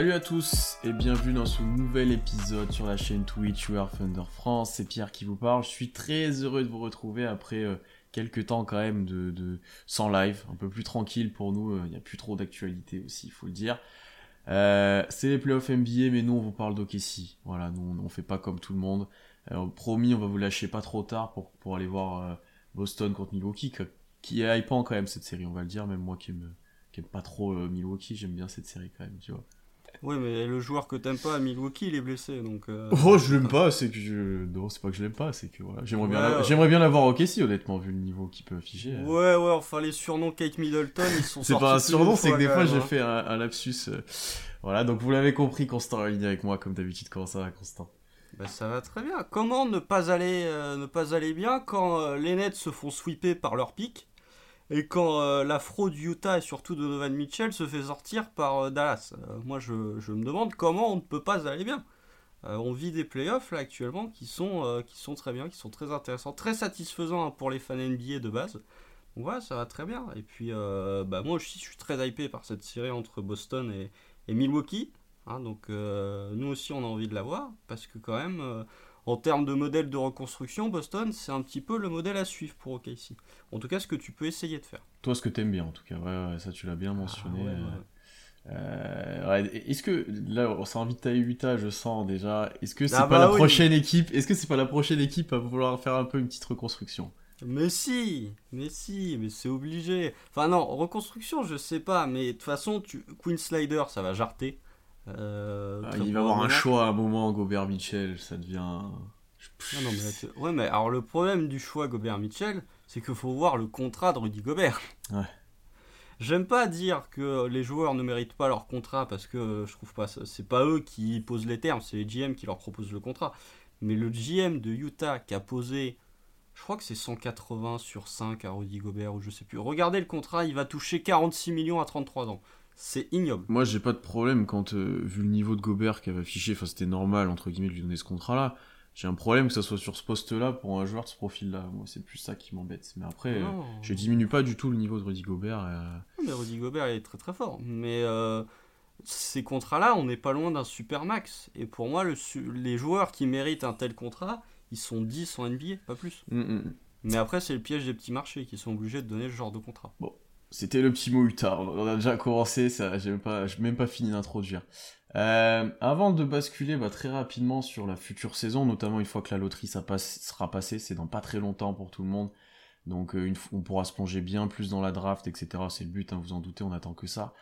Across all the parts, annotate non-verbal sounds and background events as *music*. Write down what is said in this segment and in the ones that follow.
Salut à tous et bienvenue dans ce nouvel épisode sur la chaîne Twitch War Thunder France. C'est Pierre qui vous parle. Je suis très heureux de vous retrouver après euh, quelques temps quand même de, sans live, un peu plus tranquille pour nous. Euh, il n'y a plus trop d'actualité aussi, il faut le dire. Euh, c'est les playoffs NBA, mais nous on vous parle d'OKC. Voilà, nous on, fait pas comme tout le monde. promis, on va vous lâcher pas trop tard pour, pour aller voir Boston contre Milwaukee, qui est hypant quand même cette série, on va le dire. Même moi qui aime, qui aime pas trop Milwaukee, j'aime bien cette série quand même, tu vois. Oui, mais le joueur que t'aimes pas à Milwaukee, il est blessé, donc. Euh, oh, je l'aime pas, c'est que je. Non, c'est pas que je l'aime pas, c'est que voilà. J'aimerais bien, j'aimerais bien l'avoir au Casey, honnêtement, vu le niveau qu'il peut afficher. Euh. Ouais, ouais, enfin les surnoms Kate Middleton, ils sont. *laughs* c'est pas un surnom, c'est que des fois j'ai hein. fait un, lapsus. Euh. Voilà, donc vous l'avez compris, Constant est avec moi, comme d'habitude. Comment ça va, Constant? Bah, ça va très bien. Comment ne pas aller, ne pas aller bien quand les Nets se font sweeper par leur pic et quand euh, la fraude Utah et surtout Donovan Mitchell se fait sortir par euh, Dallas. Euh, moi, je, me demande comment on ne peut pas aller bien. on vit des playoffs là actuellement qui sont, qui sont très bien, qui sont très intéressants, très satisfaisants hein, pour les fans NBA de base. Donc voilà, ça va très bien. Et puis, bah, moi aussi, je suis très hypé par cette série entre Boston et, Milwaukee. Hein. donc nous aussi, on a envie de la voir parce que quand même en termes de modèle de reconstruction, Boston, c'est un petit peu le modèle à suivre pour OKC. En tout cas, ce que tu peux essayer de faire. Toi, ce que tu aimes bien, en tout cas. Ouais, ça, tu l'as bien mentionné. Ah, euh, est-ce que là, ça invite à Utah, je sens déjà. Est-ce que c'est ah, pas bah la prochaine équipe Est-ce que c'est pas la prochaine équipe à vouloir faire un peu une petite reconstruction? Mais si, mais si, mais c'est obligé. Enfin non, reconstruction, je sais pas, mais de toute façon, tu... Queen Slider, ça va jarter. Euh, ah, il va avoir un choix à un moment, Gobert Mitchell, ça devient. Non, mais ouais, mais alors le problème du choix Gobert Mitchell, c'est qu'il faut voir le contrat de Rudy Gobert. Ouais. J'aime pas dire que les joueurs ne méritent pas leur contrat parce que je trouve pas c'est pas eux qui posent les termes, c'est les GM qui leur proposent le contrat. Mais le GM de Utah qui a posé, je crois que c'est 180 sur 5 à Rudy Gobert ou je sais plus. Regardez le contrat, il va toucher 46 millions à 33 ans. C'est ignoble. Moi, j'ai pas de problème quand, euh, vu le niveau de Gobert qui avait affiché, enfin, c'était normal, entre guillemets, de lui donner ce contrat-là. J'ai un problème que ça soit sur ce poste-là pour un joueur de ce profil-là. Moi, c'est plus ça qui m'embête. Mais après, je diminue pas du tout le niveau de Rudy Gobert. Euh. Mais Rudy Gobert, il est très très fort. Mais euh, ces contrats-là, on n'est pas loin d'un super max. Et pour moi, le, les joueurs qui méritent un tel contrat, ils sont 10 en NBA, pas plus. Mm, mm, mm. Mais après, c'est le piège des petits marchés qui sont obligés de donner ce genre de contrat. Bon, c'était le petit mot Utah. On a déjà commencé, ça, j'ai même pas, même pas fini d'introduire. Euh, avant de basculer bah, très rapidement sur la future saison, notamment une fois que la loterie ça sera passée, c'est dans pas très longtemps pour tout le monde. Donc euh, une, on pourra se plonger bien plus dans la draft, etc. C'est le but, hein, vous en doutez, on attend que ça.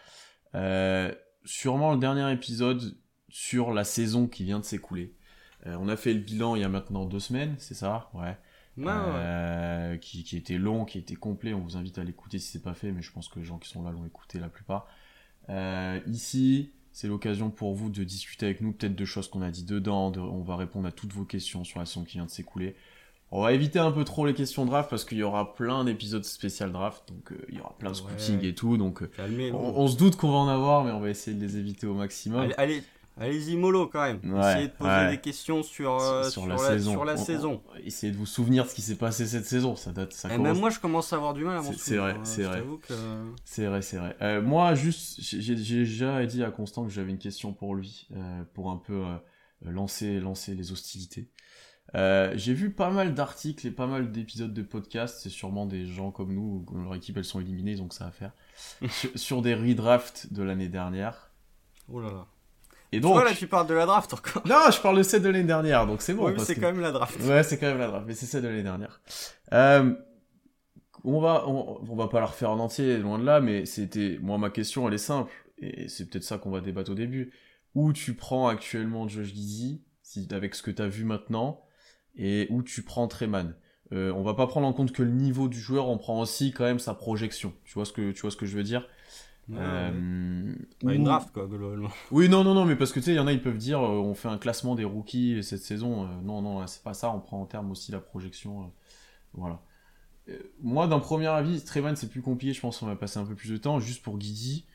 Euh, sûrement le dernier épisode sur la saison qui vient de s'écouler. on a fait le bilan il y a maintenant deux semaines, c'est ça? Ouais. Euh, qui, qui, était long, qui était complet. On vous invite à l'écouter si c'est pas fait, mais je pense que les gens qui sont là l'ont écouté la plupart. Euh, ici, c'est l'occasion pour vous de discuter avec nous peut-être de choses qu'on a dit dedans. on va répondre à toutes vos questions sur la saison qui vient de s'écouler. On va éviter un peu trop les questions draft parce qu'il y aura plein d'épisodes spécial draft, donc euh, il y aura plein de scouting et tout, donc on, se doute qu'on va en avoir, mais on va essayer de les éviter au maximum. allez Allez-y mollo quand même. Essayez de poser des questions sur, euh, sur, la, saison. Sur la saison. essayez de vous souvenir de ce qui s'est passé cette saison. Ça date. Ça Et même moi, je commence à avoir du mal à m'en souvenir. C'est vrai, hein. c'est vrai. C'est vrai, c'est vrai. Euh, moi, juste, j'ai déjà dit à Constant que j'avais une question pour lui, euh, pour un peu lancer, lancer les hostilités. j'ai vu pas mal d'articles et pas mal d'épisodes de podcasts, c'est sûrement des gens comme nous, leur équipe elles sont éliminées, donc ça à faire, *laughs* sur, sur, des redrafts de l'année dernière. Oh là là. Et donc. là, tu parles de la draft encore. Non, je parle de celle de l'année dernière, donc c'est bon. Oui, mais c'est quand même la draft. Ouais, c'est quand même la draft, mais c'est celle de l'année dernière. Euh, on va, on, va pas la refaire en entier, loin de là, mais c'était, moi, ma question, elle est simple, et c'est peut-être ça qu'on va débattre au début. Où tu prends actuellement Josh Giddy, si, avec ce que tu as vu maintenant, et où tu prends Treman. Euh, on va pas prendre en compte que le niveau du joueur, on prend aussi quand même sa projection. Tu vois ce que, tu vois ce que je veux dire? Euh, Une draft, quoi, globalement. *laughs* Oui, non, non, non, mais parce que tu sais, il y en a, ils peuvent dire, euh, on fait un classement des rookies cette saison. Euh, non, non, c'est pas ça, on prend en terme aussi la projection. Voilà. moi, d'un premier avis, Trevan, c'est plus compliqué, je pense qu'on va passer un peu plus de temps. Juste pour Guidi,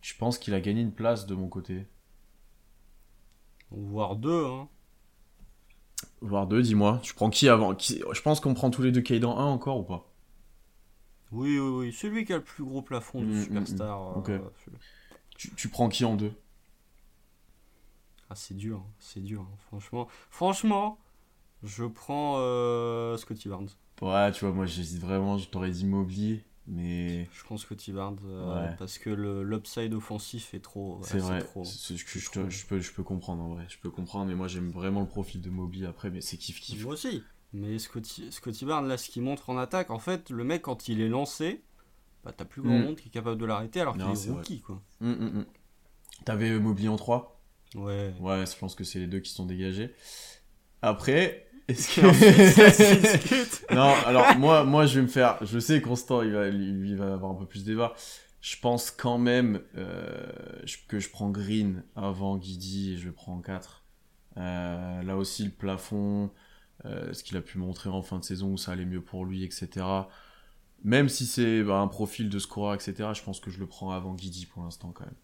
je pense qu'il a gagné une place de mon côté. Voire deux, hein. Voire deux, dis-moi. Tu prends qui avant Je pense qu'on prend tous les deux Kaidan 1 encore ou pas? Oui, oui, oui. Celui qui a le plus gros plafond de mm, mm, mm. superstar. Euh, tu, prends qui en deux? Ah, c'est dur, hein, c'est dur, hein, franchement. Franchement, je prends euh, Scotty Barnes. Ouais, tu vois, moi j'hésite vraiment, je t'aurais dit Mobley, mais. Je prends Scotty Barnes euh, parce que l'upside offensif est trop. C'est vrai, c'est ce que je, je, peux, je peux comprendre en vrai, je peux comprendre, mais moi j'aime vraiment le profil de Mobley après, mais c'est kiff kiff. Moi aussi, mais Scotty, Scotty Barnes, là, ce qu'il montre en attaque, en fait, le mec, quand il est lancé, bah, t'as plus grand mm. monde qui est capable de l'arrêter alors qu'il est, rookie, quoi. Mm, mm, T'avais Mobley en 3 Ouais. Ouais, je pense que c'est les deux qui sont dégagés. Après, est-ce *laughs* que. *laughs* non, alors moi, moi, je vais me faire. Je sais, Constant, il va, lui, va avoir un peu plus de débat. Je pense quand même euh, que je prends Green avant Guidi et je prendre 4. Euh, là aussi, le plafond, euh, ce qu'il a pu montrer en fin de saison où ça allait mieux pour lui, etc. Même si c'est bah, un profil de scorer, etc., je pense que je le prends avant Guidi pour l'instant quand même.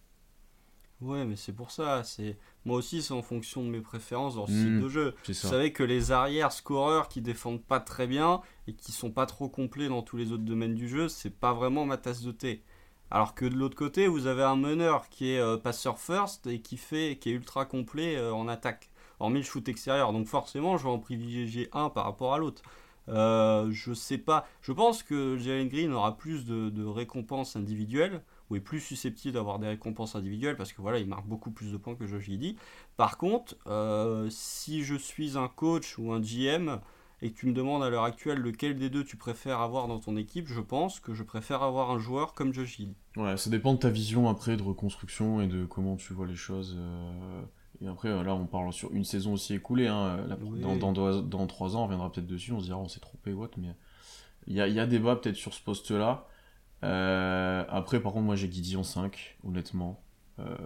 Ouais, mais c'est pour ça. C'est moi aussi, c'est en fonction de mes préférences dans style hmm, de jeu. Vous savez que les arrières scoreurs qui défendent pas très bien et qui sont pas trop complets dans tous les autres domaines du jeu, c'est pas vraiment ma tasse de thé. Alors que de l'autre côté, vous avez un meneur qui est euh, passeur first et qui fait, qui est ultra complet euh, en attaque, hormis le shoot extérieur. Donc forcément, je vais en privilégier un par rapport à l'autre. Euh, je sais pas. Je pense que Jalen Green aura plus de, récompenses individuelles ou est plus susceptible d'avoir des récompenses individuelles parce que voilà, il marque beaucoup plus de points que Josh dit. Par contre, euh, si je suis un coach ou un GM et que tu me demandes à l'heure actuelle lequel des deux tu préfères avoir dans ton équipe, je pense que je préfère avoir un joueur comme Josh Giddy. Ouais, ça dépend de ta vision après de reconstruction et de comment tu vois les choses. Euh, et après, là, on parle sur une saison aussi écoulée. Hein. dans, dans, dans, trois ans, on reviendra peut-être dessus, on se dira on s'est trompé what, mais il y a, y a débat peut-être sur ce poste-là. Euh, après, par contre, moi j'ai Guidi en 5, honnêtement. Euh,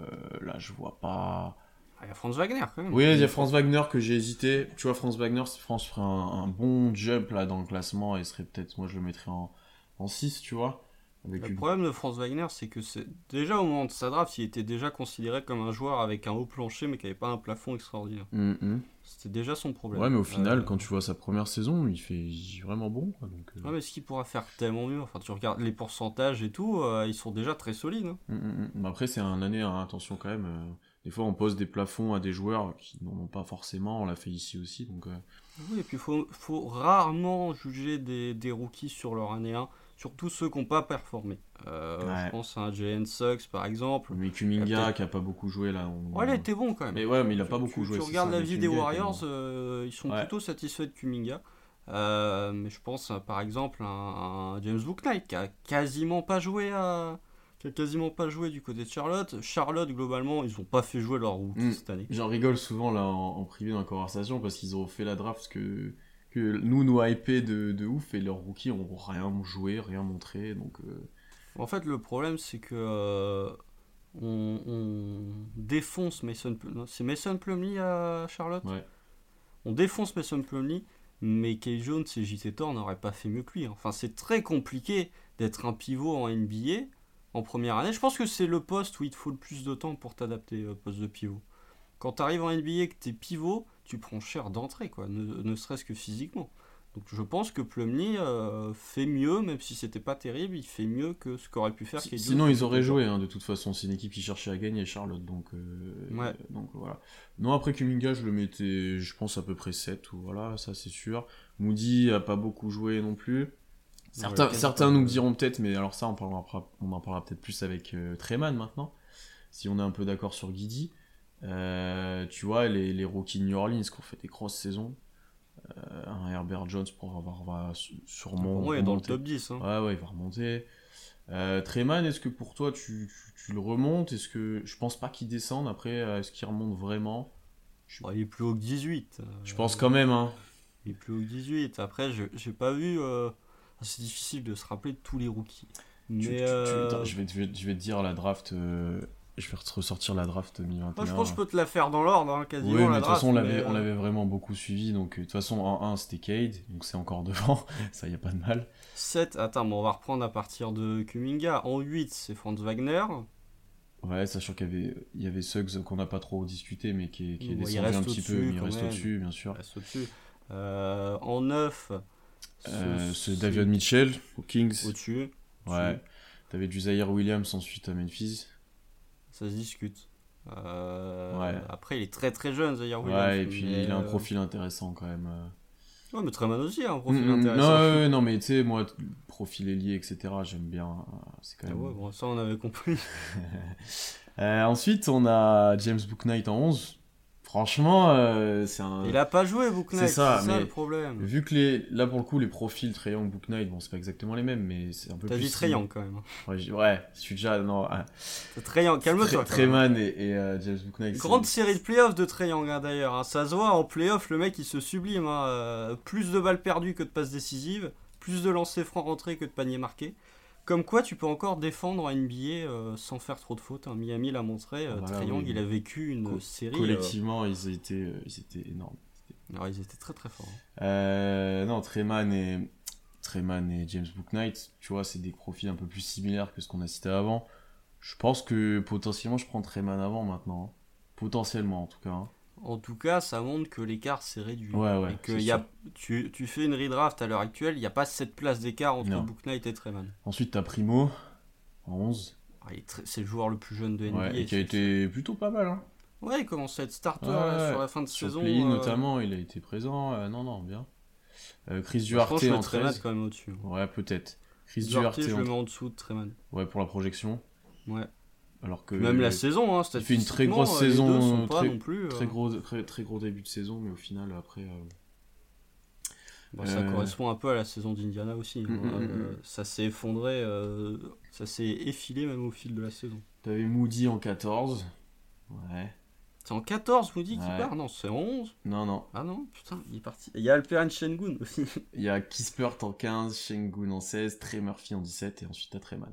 là, je vois pas. Ah, il y a Franz Wagner quand même. Oui, il y a Franz Wagner que j'ai hésité. Tu vois, Franz Wagner, France ferait un, bon jump là dans le classement et serait peut-être, moi je le mettrais en, en 6, tu vois. Le problème de Franz Wagner, c'est que c'est déjà au moment de sa draft, il était déjà considéré comme un joueur avec un haut plancher mais qui n'avait pas un plafond extraordinaire. Mm-hmm. C'était déjà son problème. Ouais, mais au final, euh, quand tu vois sa première saison, il fait vraiment bon. donc, euh. Ouais, mais ce qu'il pourra faire tellement mieux Enfin, tu regardes les pourcentages et tout, euh, ils sont déjà très solides. Hein. Mm, mm, mm. Après, c'est un année, hein, attention quand même. des fois, on pose des plafonds à des joueurs qui n'en ont pas forcément. On l'a fait ici aussi. Donc, Oui, et puis il faut, faut, rarement juger des, des, rookies sur leur année 1 surtout ceux qui n'ont pas performé. Euh, je pense à un JN Sucks par exemple. Mais Kuminga qui a pas beaucoup joué là. Ouais, il été bon quand même. Mais ouais, mais il a pas beaucoup joué. Tu regardes la vie des Warriors, euh, ils sont plutôt satisfaits de Kuminga. Euh, mais je pense par exemple à un, James Booknight qui a quasiment pas joué à qui a quasiment pas joué du côté de Charlotte. Charlotte, globalement, ils ont pas fait jouer leur rookie hmm. cette année. J'en rigole souvent là en, en, privé dans la conversation parce qu'ils ont fait la draft que que nous nous hyper de, de ouf et leurs rookies ont rien joué, rien montré. Donc, euh. En fait, le problème c'est que euh, on, défonce Mason C'est Mason Plumlee à Charlotte? On défonce Mason Plumlee, mais Kay Jones et JT Thor n'auraient pas fait mieux que lui. Enfin, c'est très compliqué d'être un pivot en NBA en première année. Je pense que c'est le poste où il te faut le plus de temps pour t'adapter au poste de pivot. Quand tu arrives en NBA et que tu es pivot, tu prends cher d'entrée, quoi, ne, serait-ce que physiquement. Donc je pense que Plumlee euh, fait mieux, même si c'était pas terrible, il fait mieux que ce qu'aurait pu faire. Sinon ils auraient joué, hein, de toute façon. C'est une équipe qui cherchait à gagner, Charlotte. Donc, euh, ouais. donc voilà. Non, après Kuminga, je le mettais, je pense à peu près 7 ou voilà, ça c'est sûr. Moody a pas beaucoup joué non plus. Certains, certains nous diront peut-être, mais alors ça on, parlera, on en parlera peut-être plus avec euh, Treman maintenant, si on est un peu d'accord sur Guidi. Euh, tu vois, les, les rookies New Orleans qui ont fait des grosses saisons, euh, un Herbert Jones pour avoir va sûrement. Ouais, dans le top 10. Hein. Ouais, ouais, il va remonter. Euh, Treman, est-ce que pour toi tu, tu, le remontes? Est-ce que je pense pas qu'il descende après Est-ce qu'il remonte vraiment? Il est plus haut que 18. Je pense quand même. Hein. Il est plus haut que 18. Après, j'ai pas vu. C'est difficile de se rappeler de tous les rookies. Mais je, vais, je vais te dire la draft je vais ressortir la draft 2021. je pense que je peux te la faire dans l'ordre, hein, quasiment. Oui, mais de toute façon, on l'avait, on l'avait vraiment beaucoup suivi. Donc, euh, de toute façon, en 1, c'était Cade, donc c'est encore *laughs* devant. ça, y a pas de mal. 7, attends, bon, on va reprendre à partir de Kuminga. En 8, c'est Franz Wagner. Ouais, sachant qu'il y avait, il y avait Suggs qu'on n'a pas trop discuté, mais qui est, qui est descendu un petit peu, mais il reste au-dessus, bien sûr. reste au-dessus. Euh, en 9, euh, c'est Davion Mitchell, aux Kings. Au-dessus. Ouais. T'avais du Zaire Williams ensuite à Memphis. Ça se discute. Euh, après, il est très très jeune, Zaire Williams. Ouais, et puis il a un profil intéressant quand même. Ouais, mais Treman aussi a un profil mm, mm. intéressant. Non, non mais tu sais, moi, profil ailier, etc., j'aime bien. C'est quand même... ouais, bon, ça on avait compris. *laughs* ensuite, on a James Booknight en 11. Franchement, euh, c'est un. Il a pas joué Book Knight, c'est ça, le problème. Vu que les, là pour le coup, les profils Treyang, Book Knight, bon, c'est pas exactement les mêmes, mais c'est un peu T'as plus. dit Treyang quand même. Ouais, ouais, je suis déjà. Non. Treyang, calme-toi. Treyman et, et euh, James Book Knight. Grande série de playoffs de Treyang hein, d'ailleurs. Hein. Ça se voit en playoffs, le mec il se sublime. Hein. Euh, plus de balles perdues que de passes décisives, plus de lancers francs rentrés que de paniers marqués. Comme quoi, tu peux encore défendre un NBA euh, sans faire trop de fautes. Hein. Miami l'a montré. Euh, Triangle, il a vécu une série. Collectivement, ils, étaient, ils étaient énormes. Alors, ils étaient très très forts. Hein. non, Treman et, Treman et James Booknight, tu vois, c'est des profils un peu plus similaires que ce qu'on a cité avant. Je pense que potentiellement, je prends Treman avant maintenant. Hein. Potentiellement, en tout cas. En tout cas, ça montre que l'écart s'est réduit. Ouais, ouais, et que y a, tu, tu, fais une redraft à l'heure actuelle, il n'y a pas cette place d'écart entre Book Knight et Treman. Ensuite, tu as Primo, en 11. Ah, c'est le joueur le plus jeune de NBA. Ouais, et qui a été plutôt pas mal. Hein. Ouais, il commence à être starter sur la fin de sur saison. Play euh... notamment, il a été présent. Euh, non, non, bien. Euh, Chris Duarte en 13. quand même au-dessus. Ouais, peut-être. Chris Duarte, je le mets en dessous de Treman. Ouais, pour la projection. Ouais. Alors que même la saison, hein, il fait une très grosse euh, saison, très, plus, très, gros, très, gros début de saison, mais au final après. Euh, ça correspond un peu à la saison d'Indiana aussi. Hein. Mm, mm, mm, ça s'est effondré, euh, ça s'est effilé même au fil de la saison. T'avais Moody en 14. Ouais. C'est en 14 Moody qui part? Non, c'est en 11. Non, non. Ah non, putain, il est parti. Il y a Alperen Shengun aussi. Il y a Kispert en 15, Shengun en 16, Trey Murphy en 17 et ensuite t'as Treman.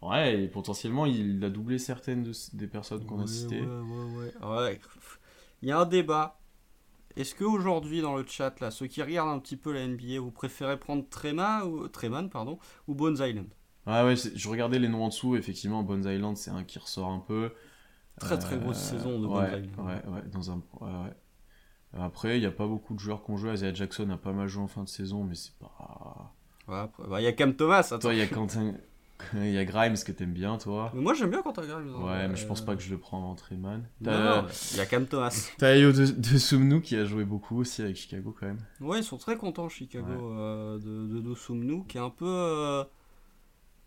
Ouais, et potentiellement, il a doublé certaines des personnes qu'on a citées. Ouais, ouais, ouais. ouais. Il y a un débat. Est-ce qu'aujourd'hui, dans le chat, là, ceux qui regardent un petit peu la NBA, vous préférez prendre Trema ou, Treman pardon, ou Bones Island? Ouais, ouais, je regardais les noms en dessous. Effectivement, Bones Island, c'est un qui ressort un peu. Très, très grosse euh, saison de Bones Island. Ouais, ouais, dans un. Ouais, Après, il n'y a pas beaucoup de joueurs qui ont joué. Isaiah Jackson a pas mal joué en fin de saison, mais c'est pas. Ouais, bah, il y a Cam Thomas. Toi, il y a Quentin. *laughs* Il y a Grimes que t'aimes bien, toi. moi j'aime bien quand t'as Grimes. Hein. Ouais, mais je pense pas que je le prends en Treman. il y a Cam Thomas. *laughs* T'as Ayo de, de qui a joué beaucoup aussi avec Chicago quand même. Ouais, ils sont très contents Chicago euh, de, de qui est un peu. Euh,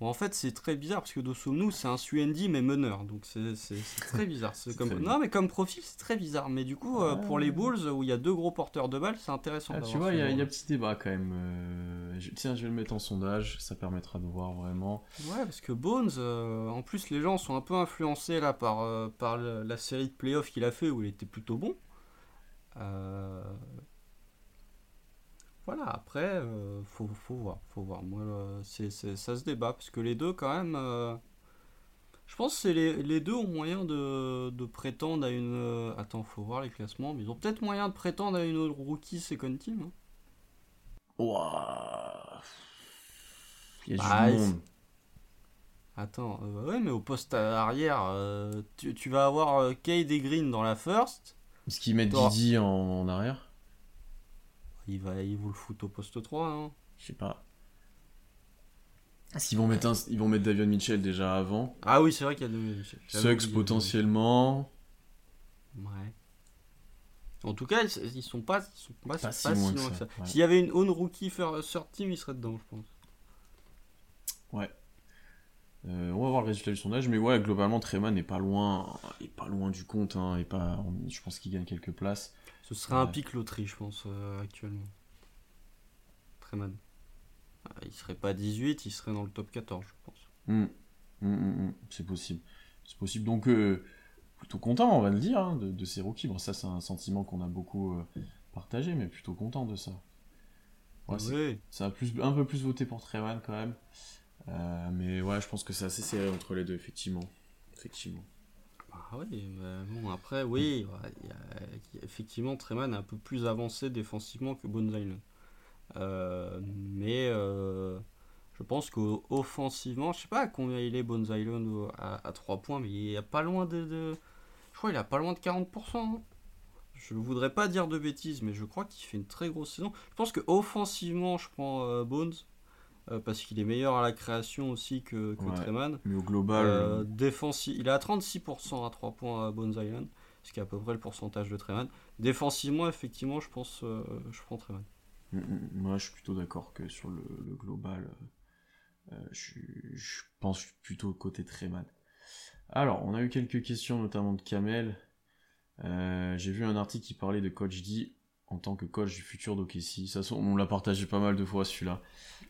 en fait, c'est très bizarre parce que Dosumnu, c'est un Suendi mais meneur. Donc c'est *laughs* très bizarre. C'est comme... Non, mais comme profil, c'est très bizarre. Mais du coup, euh, pour les Bulls, où il y a deux gros porteurs de balles, c'est intéressant. Ah, tu vois, il y, a un petit débat quand même. Euh, tiens, je vais le mettre en sondage. Ça permettra de voir vraiment. Ouais, parce que Bones, euh, en plus, les gens sont un peu influencés là par, par la série de playoffs qu'il a fait où il était plutôt bon. Euh, voilà, après, euh, faut, faut, voir, faut voir. Moi, euh, c'est, ça se débat, parce que les deux, quand même, euh, je pense que les, les, deux ont moyen de, de prétendre à une... attends, faut voir les classements, mais ils ont peut-être moyen de prétendre à une rookie second team. Hein. Il y a du bah, monde. Attends, ouais, mais au poste arrière, tu, tu, vas avoir Cade et Green dans la first. Est-ce qu'ils mettent Didi en, en arrière? Il va, il vous le fout au poste 3, hein Je sais pas. Est-ce qu'ils vont mettre un, ils vont mettre Davion Mitchell déjà avant Ah oui, c'est vrai qu'il y a Davion Mitchell. Suggs potentiellement. Ouais. En tout cas, ils sont pas, sont pas, si, loin que ça. S'il y avait une own rookie sur team, il serait dedans, je pense. Ouais. Euh, on va voir le résultat du sondage, mais ouais, globalement, Treman n'est pas loin, est pas loin du compte, hein, et pas, je pense qu'il gagne quelques places. Ce serait un pic loterie, je pense, euh, actuellement. Très mal. Ah, il serait pas 18, il serait dans le top 14, je pense. Hmm. Hmm, hmm, c'est possible. C'est possible. Donc, euh, plutôt content, on va le dire, hein, de, ces rookies. Bon, ça, c'est un sentiment qu'on a beaucoup partagé, mais plutôt content de ça. Ouais, Ça a plus, un peu plus voté pour Treman quand même. Mais ouais, je pense que c'est assez serré entre les deux, effectivement. Effectivement. Ah oui, bon, après, oui, effectivement, Treman est un peu plus avancé défensivement que Bones Island. Euh, mais euh, je pense qu'offensivement, je sais pas à combien il est Bones Island à, 3 points, mais il est pas loin de, Je crois qu'il a pas loin de 40%. Hein. Je ne voudrais pas dire de bêtises, mais je crois qu'il fait une très grosse saison. Je pense que offensivement, je prends euh, Bones. Euh, parce qu'il est meilleur à la création aussi que, que Ouais. Treman. Mais au global, Euh, défensi- il est à 36% à 3 points à Bones Island, ce qui est à peu près le pourcentage de Treman. Défensivement, effectivement, je pense euh, je prends Treman. Mm, mm, Moi, je suis plutôt d'accord que sur le, le global, euh, euh, je, pense plutôt côté Treman. Alors, on a eu quelques questions, notamment de Kamel. Euh, J'ai vu un article qui parlait de Coach D en tant que coach du futur d'OKC. Ça, on l'a partagé pas mal de fois, celui-là.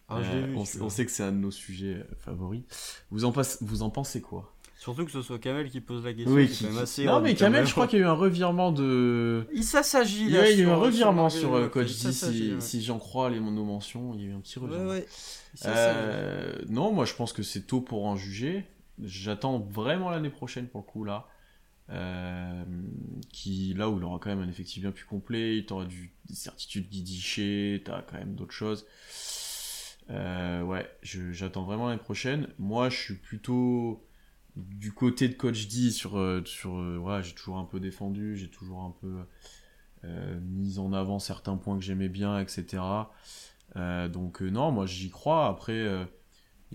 Ah, Euh, vu, on, sait que c'est un de nos sujets euh, favoris. Vous en, passe- vous en pensez quoi? Surtout que ce soit Kamel qui pose la question, Oui, c'est qui- quand même assez Non, mais. Kamel, je crois qu'il y a eu un revirement de. Il s'assagit Il y là. a eu un revirement sur sur euh, Coach D, si, ouais. si j'en crois les nos mentions, il y a eu un petit revirement. ouais. Euh, non, moi je pense que c'est tôt pour en juger. J'attends vraiment l'année prochaine pour le coup là. Euh, qui, là où il aura quand même un effectif bien plus complet, tu auras du, des certitudes guidichées, tu as quand même d'autres choses. Euh, ouais, j'attends vraiment l'année prochaine. Moi je suis plutôt du côté de Coach D sur. euh, sur ouais, j'ai toujours un peu défendu, j'ai toujours un peu mis en avant certains points que j'aimais bien, etc. Donc non, moi j'y crois. Après,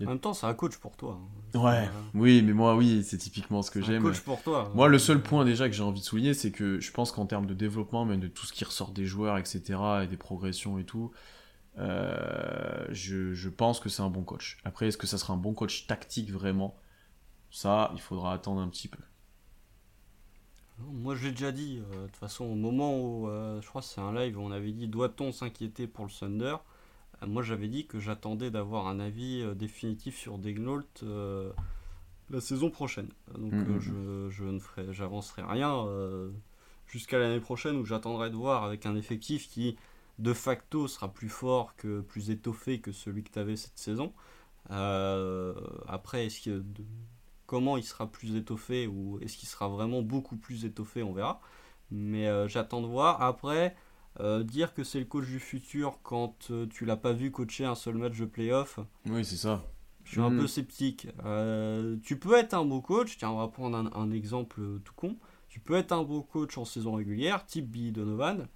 En même temps, c'est un coach pour toi. hein. ouais, Euh, oui, mais moi oui, c'est typiquement ce que c'est un j'aime. coach pour toi. Moi, le seul point déjà que j'ai envie de souligner, c'est que je pense qu'en termes de développement, même de tout ce qui ressort des joueurs, etc., et des progressions et tout, euh, je, je pense que c'est un bon coach. Après, est-ce que ça sera un bon coach tactique vraiment? Ça, il faudra attendre un petit peu. Moi, j'ai déjà dit, euh, de toute façon, au moment où, euh, je crois que c'est un live où on avait dit doit-on s'inquiéter pour le Thunder? Moi, j'avais dit que j'attendais d'avoir un avis euh, définitif sur Degnault euh, la saison prochaine. Donc, Mhm. euh, je, je ne ferai, j'avancerai rien jusqu'à l'année prochaine où j'attendrai de voir avec un effectif qui, de facto, sera plus fort que plus étoffé que celui que tu avais cette saison. Euh, après, est-ce que de- comment il sera plus étoffé ou est-ce qu'il sera vraiment beaucoup plus étoffé, on verra. Mais euh, j'attends de voir. Après, euh, dire que c'est le coach du futur quand euh, tu l'as pas vu coacher un seul match de playoff, Oui, c'est ça. je suis un Mm. peu sceptique. Euh, tu peux être un beau coach, tiens, on va prendre un, un exemple euh, tout con. Tu peux être un beau coach en saison régulière, type Billy Donovan.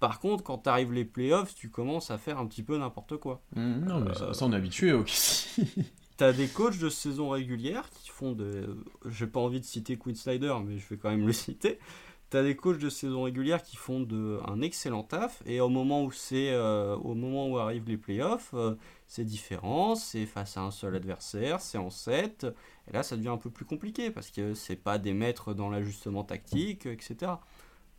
Par contre, quand t'arrives les playoffs, tu commences à faire un petit peu n'importe quoi. Mm, non, mais Euh, ça, ça, on est habitué, ok. *laughs* T'as des coachs de saison régulière qui font de. J'ai pas envie de citer Quinn Snyder, mais je vais quand même le citer. T'as des coachs de saison régulière qui font de, un excellent taf, et au moment où c'est, euh, au moment où arrivent les playoffs, euh, c'est différent, c'est face à un seul adversaire, c'est en 7, et là ça devient un peu plus compliqué parce que c'est pas des maîtres dans l'ajustement tactique, etc.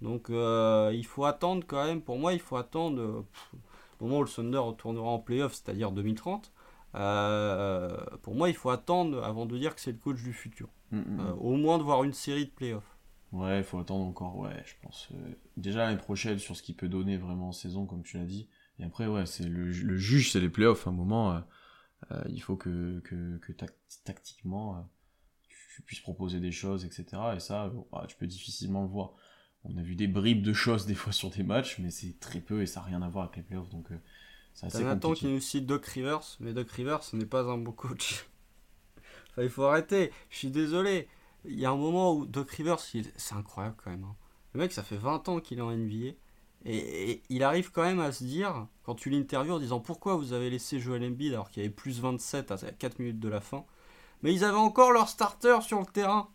Donc euh, il faut attendre quand même, pour moi il faut attendre pff, au moment où le Thunder retournera en playoff, c'est-à-dire 2030. Euh, pour moi, il faut attendre avant de dire que c'est le coach du futur. Mm, mm. Euh, au moins de voir une série de playoffs. Ouais, il faut attendre encore, ouais, je pense. euh, déjà l'année prochaine sur ce qu'il peut donner vraiment en saison, comme tu l'as dit. Et après, ouais, c'est le, ju- le juge, c'est les playoffs. À un moment, euh, euh, il faut que, que, que tac- tactiquement, tu, tu puisses proposer des choses, etc. Et ça, bah, tu peux difficilement le voir. On a vu des bribes de choses *laughs* des fois sur des matchs, mais c'est très peu et ça n'a rien à voir avec les playoffs. Donc, euh, c'est assez Nathan compliqué. qui nous cite Doc Rivers, mais Doc Rivers, ce n'est pas un bon coach. *laughs* enfin, il faut arrêter. Je suis désolé. Il y a un moment où Doc Rivers, c'est incroyable quand même. hein. Le mec, ça fait 20 ans qu'il est en NBA. Et, et il arrive quand même à se dire, quand tu l'interviews en disant pourquoi vous avez laissé Joel Embiid alors qu'il y avait plus 27 à 4 minutes de la fin? Mais ils avaient encore leur starter sur le terrain.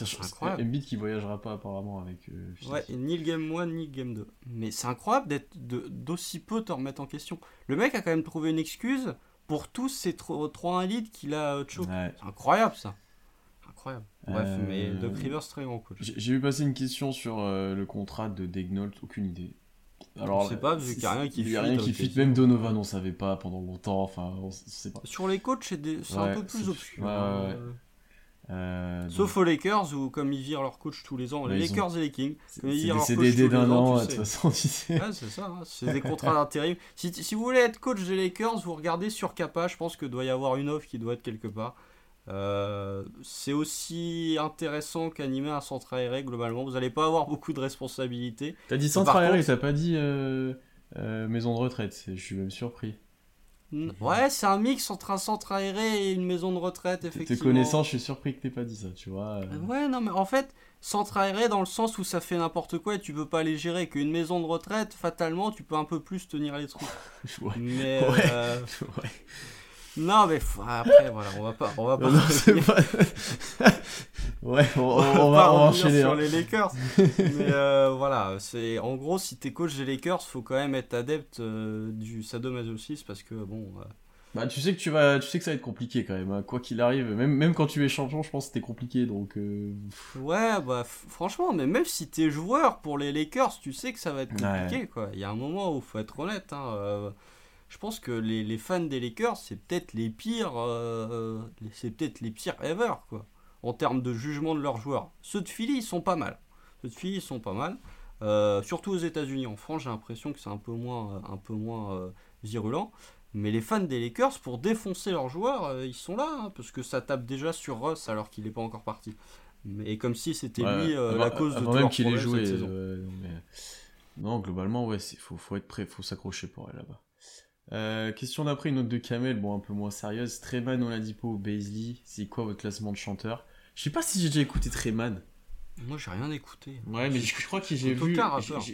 Je- incroyable. Embiid qui voyagera pas apparemment avec euh. Ouais, ni le game 1 ni le game 2. Mais c'est incroyable d'être de- d'aussi peu te remettre en question. Le mec a quand même trouvé une excuse pour tous ces 3-1 leads qu'il a euh. Ouais. C'est incroyable ça. Incroyable. Bref, Euh, mais Doc Rivers, très grand coach. J'ai vu passer une question sur euh, le contrat de Degnault, aucune idée. On sait pas, parce qu'il y a rien qui fit rien qui avec fit. les- Même Donovan, on savait pas pendant longtemps. Enfin, on, sait pas. Sur les coachs, c'est des- un peu plus obscur. ouais, hein. ouais. Euh, Sauf aux Lakers, où comme ils virent leur coach tous les ans, les ont- Lakers et les Kings, c'est comme ils c'est virent des leur coach CDD tous les d'un ans, an, tu de sais. toute façon, tu sais. Ouais, c'est ça, hein, c'est des *laughs* contrats d'intérim. Si, si vous voulez être coach des Lakers, vous regardez sur Kappa, je pense que doit y avoir une offre qui doit être quelque part. Euh, c'est aussi intéressant qu'animer un centre aéré globalement. Vous n'allez pas avoir beaucoup de responsabilités. T'as dit centre aéré, contre- t'as pas dit euh, euh, maison de retraite. Je suis même surpris. Ouais, c'est un mix entre un centre aéré et une maison de retraite, effectivement. Te connaissant, je suis surpris que t'aies pas dit ça, tu vois. Ouais, non, mais en fait, centre aéré dans le sens où ça fait n'importe quoi et tu peux pas les gérer. Qu'une maison de retraite, fatalement, tu peux un peu plus tenir les trucs. *laughs* ouais. Mais. Euh, *laughs* ouais. Non, mais après, voilà, on va pas. On va pas, *laughs* ouais, on, va, enchaîner. sur hein. les Lakers. *laughs* mais euh, voilà, c'est en gros, si t'es coach des Lakers, faut quand même être adepte euh, du sadomasochisme parce que bon. Euh, bah, tu sais que tu vas, tu sais que ça va être compliqué quand même. Hein. Quoi qu'il arrive, même, même quand tu es champion, je pense que c'était compliqué. Donc. Ouais, bah franchement, mais même si t'es joueur pour les Lakers, tu sais que ça va être compliqué, quoi. Il y a un moment où faut être honnête. Hein, je pense que les, fans des Lakers, c'est peut-être les pires, euh, c'est peut-être les pires ever, quoi, en termes de jugement de leurs joueurs. Ceux de Philly, ils sont pas mal. Ceux de Philly, ils sont pas mal. Euh, surtout aux États-Unis. En France, j'ai l'impression que c'est un peu moins, un peu moins euh, virulent. Mais les fans des Lakers, pour défoncer leurs joueurs, ils sont là, hein, parce que ça tape déjà sur Ross alors qu'il n'est pas encore parti. Mais comme si c'était lui la cause de tout même qu'il ait joué. Non, globalement, ouais, il faut, faut être prêt, faut s'accrocher pour aller là-bas. Euh, question d'après, une note de Kamel, bon, un peu moins sérieuse. Treman, Oladipo, Baisley, c'est quoi votre classement de chanteur Je sais pas si j'ai déjà écouté Treman. Moi, j'ai rien écouté. Ouais, mais je, crois que j'ai vu,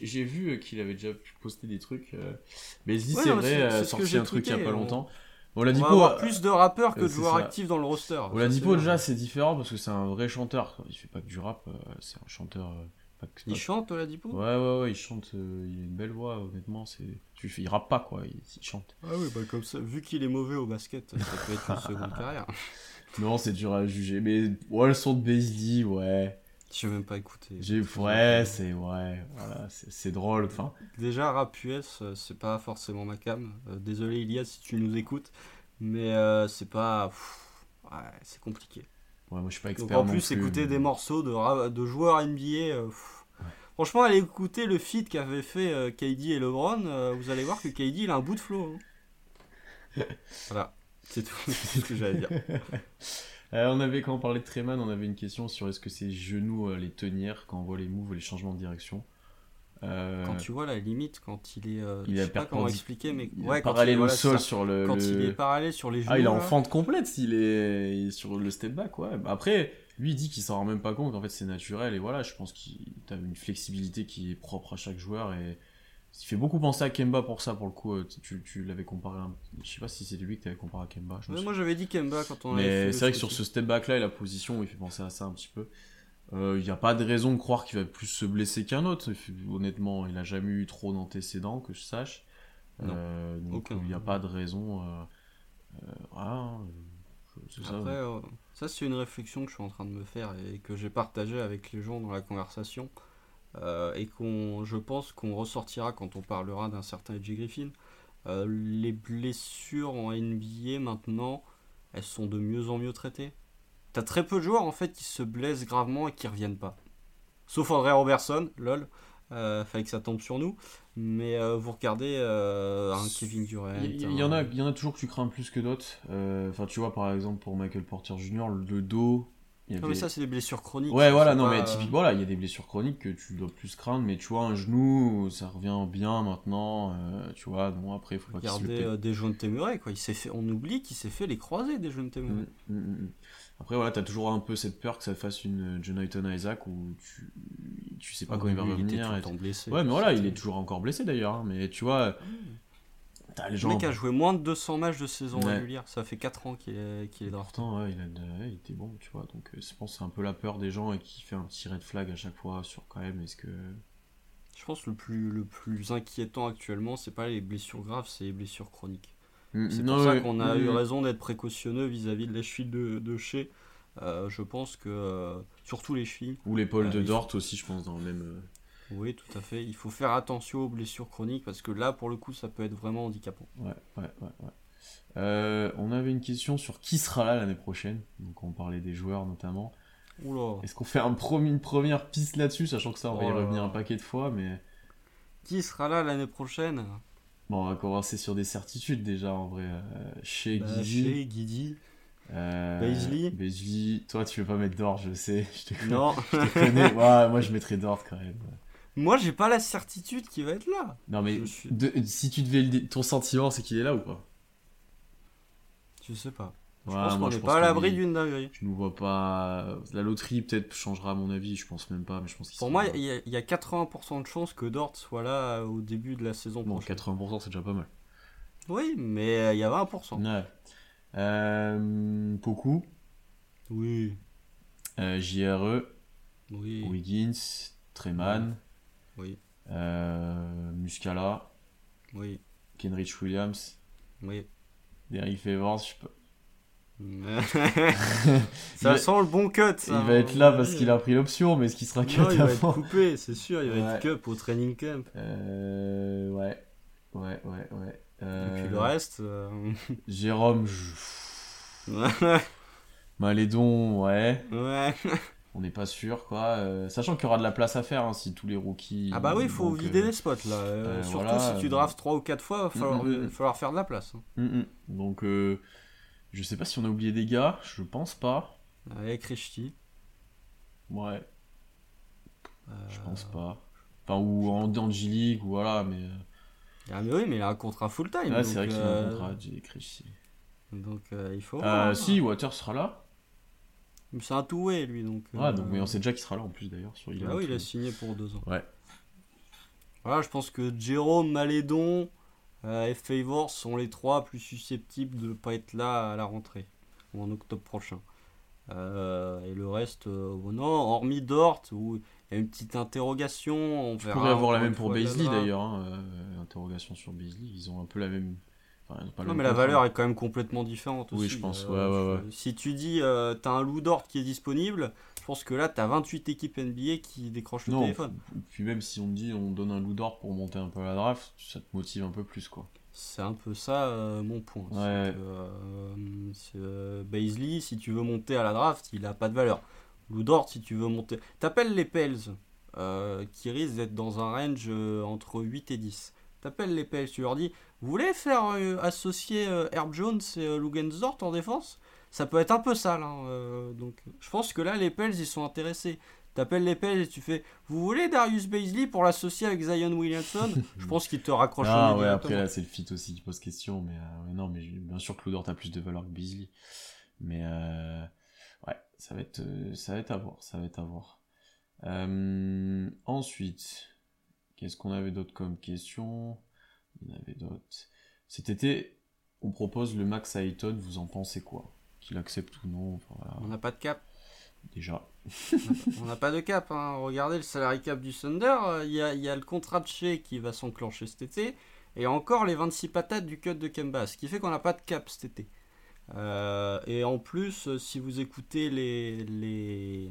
j'ai vu qu'il avait déjà posté des trucs. Euh... Baisley, c'est vrai, a sorti un truc il y a pas longtemps. Oladipo, On va avoir plus de rappeurs que de joueurs actifs dans le roster. Oladipo, déjà, c'est différent parce que c'est un vrai chanteur. Il fait pas que du rap, euh, c'est un chanteur il chante Oladipo Ouais, ouais, ouais, il chante. Euh, il a une belle voix, honnêtement. C'est... Il rappe pas, quoi. Il, chante. Ah oui, bah comme ça, vu qu'il est mauvais au basket, ça peut être une seconde carrière. *laughs* Non, c'est dur à juger. Mais ouais, le son de Basie, ouais. Je vais même pas écouter. J'ai... Ouais, c'est ouais, voilà, c'est, drôle. Enfin. Déjà, rap US, euh, c'est pas forcément ma cam. Euh, désolé, Ilias, si tu nous écoutes. Mais c'est pas. ouais, c'est compliqué. Ouais, moi je suis pas expert. en plus, écouter des morceaux de, de joueurs NBA. Euh, Franchement, allez écouter le feat qu'avaient fait euh, KD et LeBron. Euh, vous allez voir que KD il a un bout de flow. Hein. *laughs* voilà, c'est tout, *laughs* ce que j'allais dire. *laughs* on avait, quand on parlait de Treman, on avait une question sur est-ce que ses genoux les tenir quand on voit les moves ou les changements de direction? Euh, quand tu vois la limite, quand il est. Euh, il je sais pas comment expliquer, mais. ouais, parallèle il, au sol sur le. Quand il est parallèle sur les genoux. Ah, il est en fente complète s'il est sur le step back, ouais. Bah, après, lui, il dit qu'il s'en rend même pas compte, qu'en fait, c'est naturel, et voilà, je pense qu'il a une flexibilité qui est propre à chaque joueur, et. Il fait beaucoup penser à Kemba pour ça, pour le coup. Tu, tu l'avais comparé à... Je sais pas si c'était lui que tu avais comparé à Kemba. moi, j'avais dit Kemba quand on Mais c'est vrai que sur ce step back là et la position, il fait penser à ça un petit peu. Il euh, n'y a pas de raison de croire qu'il va plus se blesser qu'un autre. Honnêtement, il n'a jamais eu trop d'antécédents, que je sache. Euh, donc il n'y a pas de raison. Euh, voilà. Après, ça c'est une réflexion que je suis en train de me faire et que j'ai partagé avec les gens dans la conversation. et qu'on, je pense qu'on ressortira quand on parlera d'un certain Edgy Griffin. les blessures en NBA maintenant, elles sont de mieux en mieux traitées. T'as très peu de joueurs en fait qui se blessent gravement et qui reviennent pas. Sauf André Robertson, lol. Euh, fallait que ça tombe sur nous. Mais euh, vous regardez euh, un Kevin Durant. Il y, en a, il y en a toujours que tu crains plus que d'autres. Euh, enfin, tu vois, par exemple, pour Michael Porter Jr., le dos. Non, mais ça, c'est des blessures chroniques. Ouais, voilà, non, mais typiquement, voilà, il y a des blessures chroniques que tu dois plus craindre. Mais tu vois, un genou, ça revient bien maintenant. tu vois, bon, après, il faut pas Regardez des jeunes Témuré, quoi. Il fait, on oublie qu'il s'est fait les croisés des jeunes Témuré. Mm, mm, mm, après, voilà, t'as toujours un peu cette peur que ça fasse une Jonathan Isaac où tu, tu sais pas quand il va revenir. Il blessé. Ouais, mais voilà, il est toujours encore blessé d'ailleurs. Hein, mais tu vois, t'as les gens. Le mec a joué moins de 200 matchs de saison régulière. Ça fait 4 ans qu'il est, qu'il est Pourtant, ouais, il, a il, était bon, tu vois. Donc, euh, je pense que c'est un peu la peur des gens et qui fait un petit red flag à chaque fois sur quand même. Est-ce que. Je pense que le plus, le plus inquiétant actuellement, c'est pas les blessures graves, c'est les blessures chroniques. Mm, c'est pour ça qu'on a eu raison d'être précautionneux vis-à-vis de la cheville de, de chez. Euh, je pense que euh, surtout les chevilles. Ou l'épaule euh, de Dort aussi, je pense, dans le même. Oui, tout à fait. Il faut faire attention aux blessures chroniques parce que là, pour le coup, ça peut être vraiment handicapant. Ouais, ouais, ouais. ouais. on avait une question sur qui sera là l'année prochaine. Donc, on parlait des joueurs notamment. Est-ce qu'on fait un une première piste là-dessus, sachant que ça, on va y oh revenir un paquet de fois, mais. Qui sera là l'année prochaine? Bon, on va commencer sur des certitudes déjà en vrai. Euh, chez bah, Guidi. Chez Guidi. Euh, Toi, tu veux pas mettre d'or, je sais. Je te non. je te connais. *laughs* moi, je mettrais d'or quand même. Moi, j'ai pas la certitude qu'il va être là. Non, mais si tu devais. Ton sentiment, c'est qu'il est là ou pas? Je sais pas. Je Ouais, pense qu'on je n'est pas à l'abri d'une dinguerie. Je nous vois pas. La loterie peut-être changera à mon avis, je pense même pas, mais je pense Pour moi, il y, a- il y a 80% de chances que Dort soit là euh, au début de la saison Bon, prochaine. 80% c'est déjà pas mal. Oui, mais euh, il y a 20%. Ouais. Euh, Poku, Oui. euh, JRE, Oui. Wiggins, Treman, Oui. euh, Muscala, Oui. Kenrich Williams, Oui. Derrick Favors, je sais pas. Ça va- sent le bon cut. ça, il va hein, être là on parce qu'il a pris l'option, mais est-ce qu'il sera cut Non, il va être coupé, c'est sûr. Il va Ouais. être cup au training camp. Euh, ouais. Ouais, ouais, ouais. Et Euh, puis le reste. euh, *laughs* Jérôme, je... *laughs* Malédon, ouais. ouais. *laughs* On n'est pas sûr, quoi. Euh, sachant qu'il y aura de la place à faire hein, si tous les rookies. Ah bah oui, il faut donc, vider euh, les spots là. Euh, euh, surtout voilà, si tu euh, drafts 3 ou 4 fois, il va falloir, Mm, mm, mm. falloir faire de la place. hein. hum. Donc, euh, je sais pas si on a oublié des gars, je pense pas. Avec Richti. Ouais, Euh, je pense pas. Enfin, ou en, ou voilà, mais. Ah mais oui, mais il a un contrat full time. Ouais, c'est vrai qu'il a un euh, contrat, j'ai écrit ici. Donc euh, il faut. Euh, voir. si, Water sera là. Mais C'est un two-way lui donc. Ouais, donc, mais on sait déjà qu'il sera là en plus d'ailleurs. Sur Ah oui, il a signé pour 2 ans. Ouais. Voilà, je pense que Jérôme, Malédon et Favors sont les trois plus susceptibles de ne pas être là à la rentrée ou en octobre prochain. Euh, et le reste, euh, bon, non, hormis Dort, où il y a une petite interrogation. On Tu verra pourrais avoir la même pour draft. d'ailleurs. hein, euh, interrogation sur Baisley, ils ont un peu la même. Enfin, pas Non, mais la valeur est quand même complètement différente Oui, aussi. je pense, Euh, ouais, ouais, je- Si tu dis euh, t'as un loup d'or qui est disponible, je pense que là t'as 28 équipes NBA qui décrochent le Non, téléphone. puis même si on te dit on donne un loup d'or pour monter un peu la draft, ça te motive un peu plus quoi. C'est un peu ça euh, mon point. Ouais. que, euh, euh, Baisley, si tu veux monter à la draft, il a pas de valeur. Lou Dort, si tu veux monter. T'appelles les Pels, euh, qui risquent d'être dans un range entre 8 et 10. T'appelles les Pels, tu leur dis Vous voulez faire associer Herb Jones et Lugensdort en défense? Ça peut être un peu sale. hein, euh, donc, je pense que là, les Pels, ils sont intéressés. T'appelles les Pels et tu fais Vous voulez Darius Baisley pour l'associer avec Zion Williamson? Je pense qu'ils te raccrochent au Ah ouais, après là c'est le fit aussi qui pose question, mais euh, non, mais bien sûr que Lou Dort a plus de valeur que Beasley. Mais euh, ouais, ça va être, euh, ça va être à voir, ça va être à voir. Ensuite, qu'est-ce qu'on avait d'autre comme question? Il y en avait d'autres. Cet été, on propose le Max Ayton, vous en pensez quoi? Qu'il accepte ou non enfin, voilà, On n'a pas de cap. Déjà. On n'a pas de cap. hein. Regardez le salary cap du Thunder. Il y, a, il y a le contrat de Shea qui va s'enclencher cet été. Et encore les 26 patates du cut de Kemba. Ce qui fait qu'on n'a pas de cap cet été. Euh, et en plus, euh, si vous écoutez les, les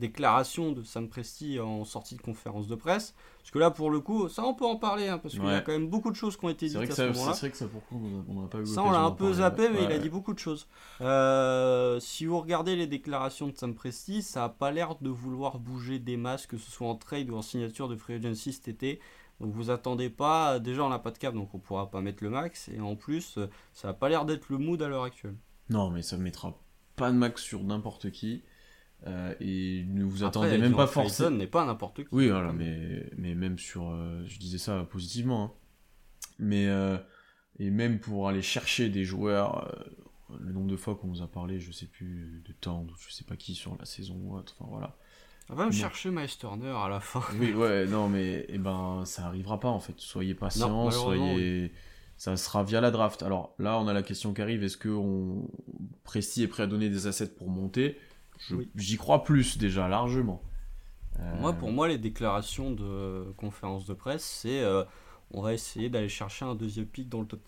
déclarations de Sam Presti en sortie de conférence de presse, parce que là pour le coup, ça on peut en parler, hein, parce qu'il y a quand même beaucoup de choses qui ont été vrai, dites que à ce moment-là. c'est vrai que ça pour coup, on n'a pas eu Ça, on l'a un peu zappé, ouais. mais il a dit beaucoup de choses. Euh, si vous regardez les déclarations de Sam Presti, ça a pas l'air de vouloir bouger des masses, que ce soit en trade ou en signature de free agency cet été. Donc vous attendez pas. Déjà, on n'a pas de cap, donc on pourra pas mettre le max. Et en plus, ça a pas l'air d'être le mood à l'heure actuelle. Non, mais ça mettra pas de max sur n'importe qui. Euh, et ne vous Après, attendez même pas forcément. N'est pas n'importe qui. Oui, voilà, mais, mais même sur. euh, je disais ça positivement. hein. Mais. euh, et même pour aller chercher des joueurs. le nombre de fois qu'on nous a parlé, je sais plus de temps, je sais pas qui sur la saison ou autre. Enfin voilà. On va me chercher Miles Turner à la fin. Oui, ouais, non, mais eh ben, ça arrivera pas en fait. Soyez malheureusement, soyez. Ça sera via la draft. Alors là, on a la question qui arrive est-ce que on... Presti est prêt à donner des assets pour monter? Oui. J'y crois plus déjà, largement. Euh, Moi, pour moi, les déclarations de conférence de presse, c'est euh, on va essayer d'aller chercher un deuxième pick dans le top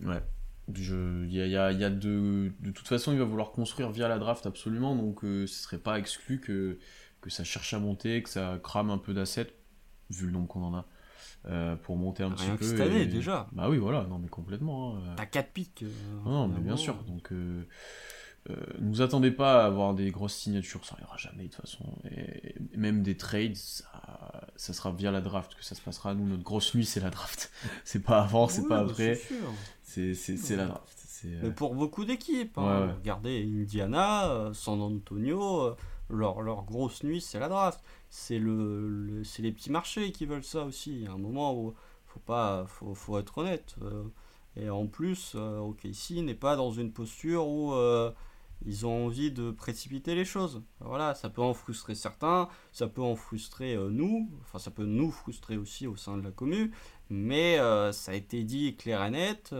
10. Ouais. Il y a, il y a- il y a de... de toute façon, il va vouloir construire via la draft absolument, donc euh, ce serait pas exclu que... que ça cherche à monter, que ça crame un peu d'assets, vu le nombre qu'on en a, euh, pour monter un Rien petit que peu. cette année, et- déjà. Bah oui, voilà, non mais complètement. hein. T'as 4 picks. euh, Non, non, mais bien sûr. Donc, euh, euh, ne vous attendez pas à avoir des grosses signatures, ça n'arrivera jamais de toute façon. Et, même des trades, ça, ça sera via la draft que ça se passera. Nous, notre grosse nuit, c'est la draft. *laughs* c'est pas avant, c'est Oui, pas bah, après. c'est la draft. C'est, euh, Mais pour beaucoup d'équipes, hein. Ouais, regardez Indiana, euh, San Antonio, euh, leur, leur grosse nuit c'est la draft. C'est le, le- les petits marchés qui veulent ça aussi. Il y a un moment où faut pas, faut, faut être honnête. Et en plus, OKC n'est pas dans une posture où ils ont envie de précipiter les choses. Voilà, ça peut en frustrer certains, ça peut en frustrer nous, enfin ça peut nous frustrer aussi au sein de la commune, mais ça a été dit clair et net,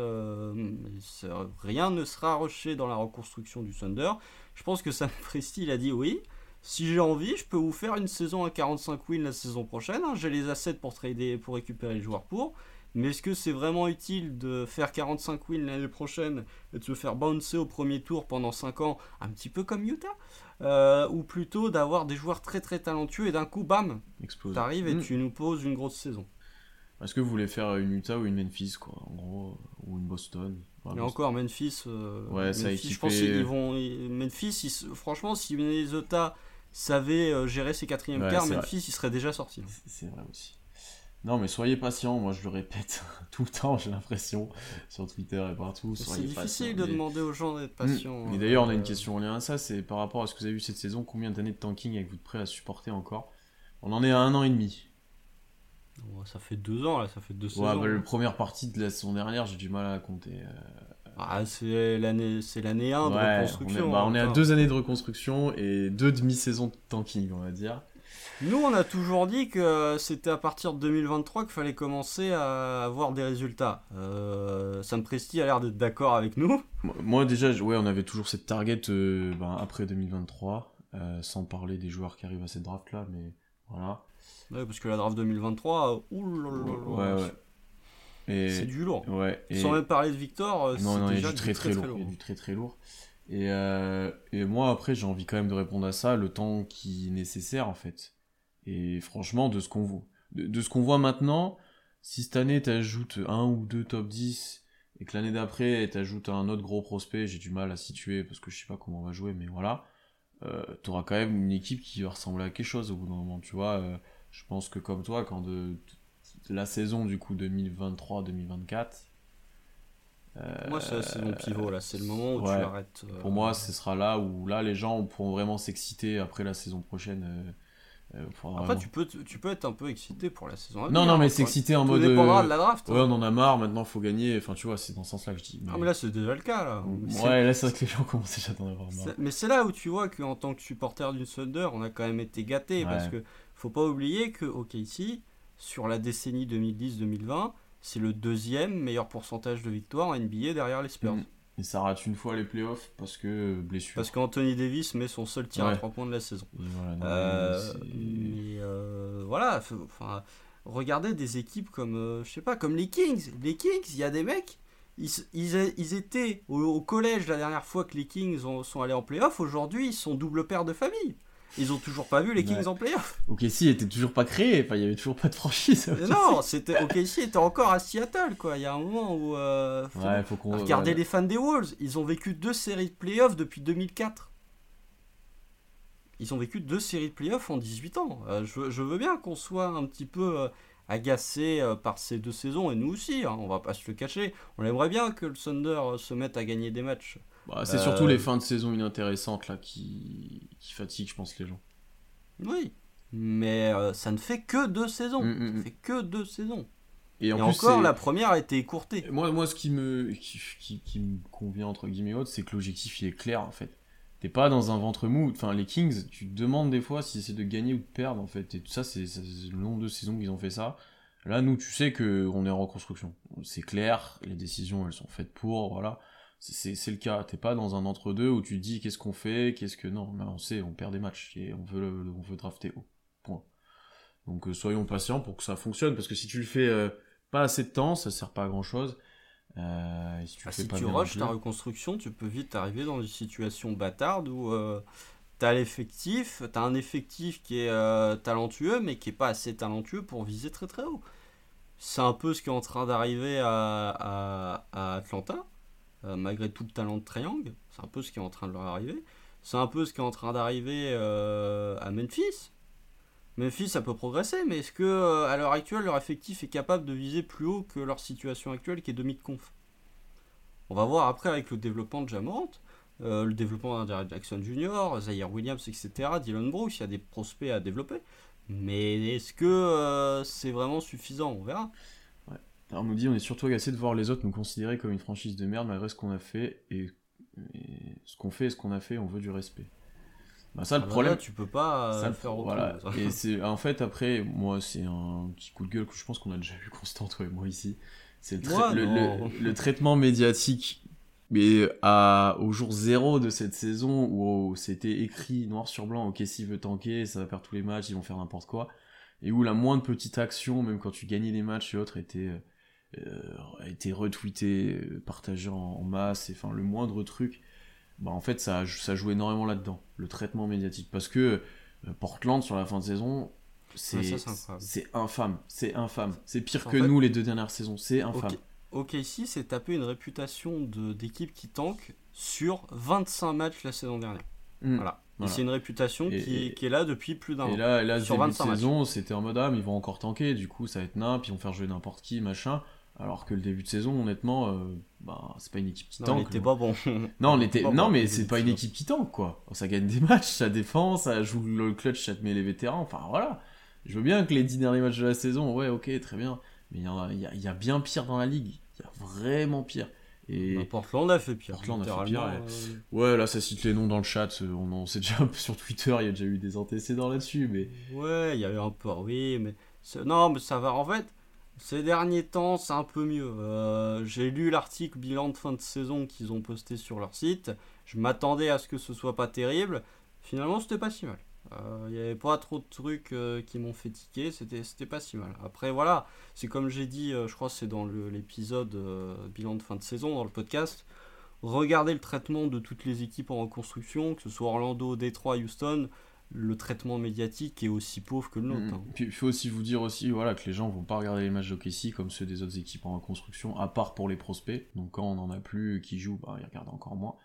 rien ne sera rushé dans la reconstruction du Thunder. Je pense que *laughs* Sam Presti, il a dit oui, si j'ai envie, je peux vous faire une saison à 45 wins la saison prochaine. Hein. J'ai les assets pour trader, pour récupérer les joueurs pour. Mais est-ce que c'est vraiment utile de faire 45 wins l'année prochaine et de se faire bouncer au premier tour pendant 5 ans, un petit peu comme Utah euh, Ou plutôt d'avoir des joueurs très très talentueux et d'un coup, bam, t'arrives et hmm. tu nous poses une grosse saison. Est-ce que vous voulez faire une Utah ou une Memphis, quoi, en gros, ou une Boston? Et encore, Memphis, euh, ouais, ça je pense qu'ils vont. Memphis, franchement, si Minnesota savait euh, gérer ses quatrièmes quarts, Memphis, il serait déjà sorti. C'est vrai aussi. Non, mais soyez patient, moi je le répète *laughs* tout le temps, j'ai l'impression, sur Twitter et partout. C'est difficile de demander aux gens d'être hmm. patients. Et d'ailleurs, on a une euh, question en lien à ça, c'est par rapport à ce que vous avez vu cette saison, combien d'années de tanking avez-vous prêt à supporter encore? On en est à un an et demi. ça fait deux ans, là, ça fait deux ouais, saisons. Bah, la première partie de la saison dernière, j'ai du mal à compter. Euh, ah, c'est l'année, c'est l'année 1 de reconstruction. On est, bah, on est à deux années de reconstruction et deux demi-saisons de tanking, on va dire. Nous, on a toujours dit que c'était à partir de 2023 qu'il fallait commencer à avoir des résultats. Euh, Sam Presti a l'air d'être d'accord avec nous. Moi, déjà, ouais, on avait toujours cette target euh, ben, après 2023, euh, sans parler des joueurs qui arrivent à cette draft-là, mais voilà. Ouais, parce que la draft 2023, oulala, ouais, ouais. C'est du lourd. Ouais, Sans même parler de Victor, euh, c'est déjà du très très, lourd. Il y a du très très lourd. Et, euh, et moi, après, j'ai envie quand même de répondre à ça, le temps qui est nécessaire, en fait. Et franchement, de ce qu'on voit, de, ce qu'on voit maintenant, si cette année, tu ajoutes un ou deux top 10, et que l'année d'après, tu ajoutes un autre gros prospect, j'ai du mal à situer, parce que je sais pas comment on va jouer, mais voilà, euh, tu auras quand même une équipe qui va ressembler à quelque chose au bout d'un moment, tu vois. Euh, je pense que comme toi, quand de, la saison du coup 2023-2024. Euh, moi, c'est mon pivot là, c'est le moment où tu arrêtes. Euh, pour moi, ce sera là où là les gens pourront vraiment s'exciter après la saison prochaine. Euh, après, tu peux, tu peux être un peu excité pour la saison. non, non, mais s'exciter en mode. dépendra de la draft. Ouais, hein. on en a marre, maintenant faut gagner. Enfin, tu vois, c'est dans ce sens-là que je dis. Mais... Ah, mais là, c'est déjà le cas. Là. Ouais, là, c'est vrai que les gens commencent déjà à en avoir marre. Mais c'est là où tu vois qu'en tant que supporter d'une Thunder, on a quand même été gâté parce que faut pas oublier que, ok, ici, sur la décennie 2010-2020, c'est le deuxième meilleur pourcentage de victoires en NBA derrière les Spurs. Mm. Et ça rate une fois les playoffs parce que blessure. Parce qu'Anthony Davis met son seul tir à 3 points de la saison. Euh, mais euh, voilà, enfin, regardez des équipes comme, euh, je sais pas, comme les Kings. Les Kings, il y a des mecs, ils, ils, étaient au, collège la dernière fois que les Kings sont allés en playoffs. Aujourd'hui, ils sont double paire de famille. Ils ont toujours pas vu les Kings en playoff. OKC était toujours pas créé, enfin il y avait toujours pas de franchise. non, c'était OKC était encore à Seattle quoi. Il y a un moment où euh, faut, regardez les fans des Wolves, ils ont vécu deux séries de playoffs depuis 2004. Ils ont vécu deux séries de playoffs en 18 ans. Euh, je, veux bien qu'on soit un petit peu euh, agacé euh, par ces deux saisons et nous aussi. Hein, on va pas se le cacher. On aimerait bien que le Thunder se mette à gagner des matchs. Bah, c'est surtout les euh, fins de saison inintéressantes là qui, qui fatiguent, je pense, les gens. Oui, mais euh, ça ne fait que deux saisons. Mm, mm, mm. fait que deux saisons. Et, encore, la première a été écourtée. Moi, moi ce qui me, qui, qui, me convient, entre guillemets, c'est que l'objectif il est clair en fait. T'es pas dans un ventre mou. Enfin, les Kings, tu te demandes des fois si c'est de gagner ou de perdre en fait. Et tout ça, c'est le nombre de saisons qu'ils ont fait ça. Là, nous, tu sais que on est en reconstruction. C'est clair, les décisions elles sont faites pour, voilà c'est le cas. T'es pas dans un entre-deux où tu dis qu'est-ce qu'on fait, qu'est-ce que. Non, on sait, on perd des matchs et on veut, on veut drafter haut. Point. Donc euh, soyons patients pour que ça fonctionne, parce que si tu le fais euh, pas assez de temps, ça sert pas à grand chose. Euh, si tu, ah, si tu rushes ta reconstruction, tu peux vite arriver dans une situation bâtarde où t'as l'effectif, t'as un effectif qui est talentueux, mais qui est pas assez talentueux pour viser très très haut. C'est un peu ce qui est en train d'arriver à, à Atlanta malgré tout le talent de Triangle. C'est un peu ce qui est en train de leur arriver. C'est un peu ce qui est en train d'arriver euh, à Memphis. Memphis, ça peut progresser, mais est-ce que euh, à l'heure actuelle, leur effectif est capable de viser plus haut que leur situation actuelle qui est demi-conf On va voir après avec le développement de Jamorant, le développement d'un Jackson Jr., Zaire Williams, etc., Dylan Brooks, il y a des prospects à développer. Mais est-ce que c'est vraiment suffisant? On verra. Alors, on nous dit on est surtout agacé de voir les autres nous considérer comme une franchise de merde malgré ce qu'on a fait et, et ce qu'on fait et ce qu'on a fait, on veut du respect. Bah ça le Ah bah problème, là, tu peux pas euh, ça, le- faire autrement. voilà. Et *laughs* c'est en fait après moi c'est un petit coup de gueule que je pense qu'on a déjà eu constant toi et moi ici. C'est le- le traitement médiatique mais à, au jour zéro de cette saison où c'était écrit noir sur blanc ok s'il veut tanker ça va perdre tous les matchs ils vont faire n'importe quoi et où la moindre petite action même quand tu gagnais les matchs et autres était euh, a été retweeté euh, partagé en, masse et enfin le moindre truc bah en fait ça, ça joue énormément là-dedans le traitement médiatique parce que euh, Portland sur la fin de saison c'est infâme c'est infâme c'est pire En que fait- nous les deux dernières saisons c'est infâme Ok, ici, c'est taper une réputation d'équipe qui tank sur 25 matchs la saison dernière. Mm. Voilà. C'est une réputation Et- qui, et- qui est là depuis plus d'un Et an. là, et là Sur début de 25 saison, c'était en mode ah, mais ils vont encore tanker, du coup ça va être nain, puis ils vont faire jouer n'importe qui, machin. Alors que le début de saison, honnêtement, euh, bah, c'est pas une équipe qui Non, tank. était pas bon. Non, on était... Non mais c'est pas une équipe qui tank, quoi. Ça gagne des matchs, ça défend, ça joue le clutch, ça te met les vétérans, enfin voilà. Je veux bien que les 10 derniers matchs de la saison, ouais, ok, très bien. Mais il y, a- y a- y a bien pire dans la ligue. Il y a vraiment pire. Et Bah, Portland a fait pire. Portland a fait pire, euh, ouais, là, ça cite les noms dans le chat. euh, On en sait déjà un peu sur Twitter, il y a déjà eu des antécédents là-dessus, mais. Ouais, il y avait un peu, oui, mais non, mais ça va. En fait, ces derniers temps, c'est un peu mieux. Euh, J'ai lu l'article bilan de fin de saison qu'ils ont posté sur leur site. Je m'attendais à ce que ce soit pas terrible. Finalement, c'était pas si mal. Euh, Il n'y avait pas trop de trucs euh, qui m'ont fait tiquer. C'était pas si mal. Après, voilà, c'est comme j'ai dit, euh, je crois que c'est dans l'épisode euh, bilan de fin de saison, dans le podcast. Regardez le traitement de toutes les équipes en reconstruction, que ce soit Orlando, Détroit, Houston le traitement médiatique est aussi pauvre que le nôtre. Mm. hein. Puis il faut aussi vous dire aussi voilà, que les gens vont pas regarder les matchs d'OKC comme ceux des autres équipes en reconstruction, à part pour les prospects. Donc quand on en a plus qui jouent, bah, ils regardent encore moins.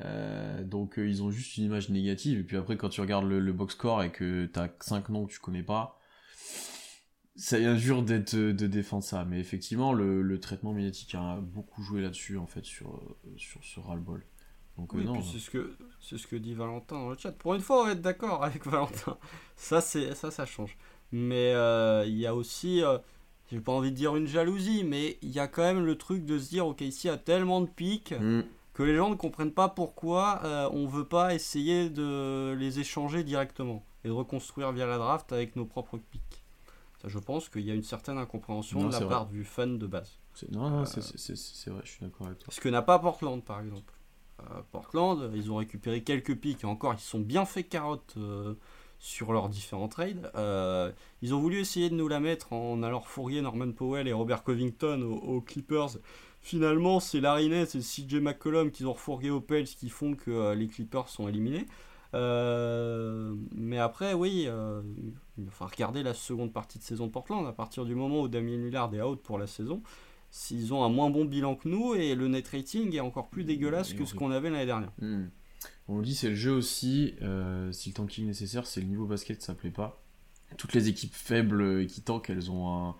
Euh, donc euh, ils ont juste une image négative. Et puis après, quand tu regardes le, le box score et que t'as 5 noms que tu connais pas, c'est injure d'être de défendre ça. Mais effectivement, le, le traitement médiatique a beaucoup joué là-dessus, en fait, sur, euh, sur ce ras-le-bol. Donc euh, Oui, non. puis c'est ce que c'est ce que dit Valentin dans le chat. Pour une fois, on va être d'accord avec *laughs* Valentin. Ça, c'est ça, ça change. Mais euh, il y a aussi, euh, j'ai pas envie de dire une jalousie, mais il y a quand même le truc de se dire, ok, ici il y a tellement de pics Mm. que les gens ne comprennent pas pourquoi euh, on veut pas essayer de les échanger directement et de reconstruire via la draft avec nos propres pics. Ça, je pense qu'il y a une certaine incompréhension Non, de la part du fan de base. Non, non, Euh, c'est vrai, je suis d'accord avec toi. Ce que n'a pas Portland, par exemple. Euh, Portland, ils ont récupéré quelques pics et encore, ils sont bien fait carotte euh, sur leurs différents trades. Euh, ils ont voulu essayer de nous la mettre en allant fourrier Norman Powell et Robert Covington aux, Clippers. Finalement, c'est Larry Nance et CJ McCollum qu'ils ont refourgué aux Pels qui font que les Clippers sont éliminés. Mais après, oui, euh, il regarder la seconde partie de saison de Portland. À partir du moment où Damien Lillard est out pour la saison, s'ils ont un moins bon bilan que nous et le net rating est encore plus dégueulasse Et que ce qu'on avait l'année dernière. Hmm. On dit c'est le jeu aussi, euh, si le tanking est nécessaire, c'est le niveau basket, ça plaît pas. Toutes les équipes faibles qui tankent, elles ont un,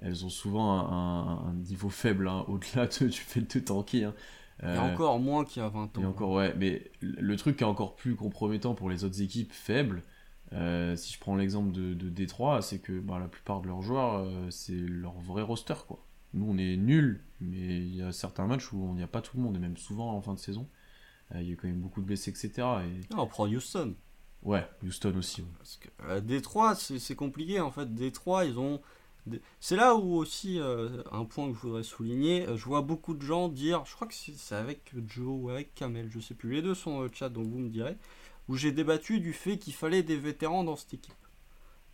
elles ont souvent un, un- un niveau faible, hein, au-delà de, du fait de tanker. hein. Et Euh, encore moins qu'il y a 20 ans. et encore, ouais, mais le le truc qui est encore plus compromettant pour les autres équipes faibles, euh, si je prends l'exemple de, de Détroit, c'est que bah, la plupart de leurs joueurs, euh, c'est leur vrai roster, quoi. Nous, on est nuls, mais il y a certains matchs où on n'y a pas tout le monde, et même souvent en fin de saison, euh, il y a quand même beaucoup de blessés, etc. Et... Non, on prend Houston. Ouais, Houston aussi. ouais. Parce que euh, Détroit, c'est compliqué en fait. Détroit, ils ont. C'est là où aussi, euh, un point que je voudrais souligner, je vois beaucoup de gens dire, je crois que c'est c'est avec Joe ou avec Kamel, je sais plus, les deux sont au chat donc vous me direz, où j'ai débattu du fait qu'il fallait des vétérans dans cette équipe.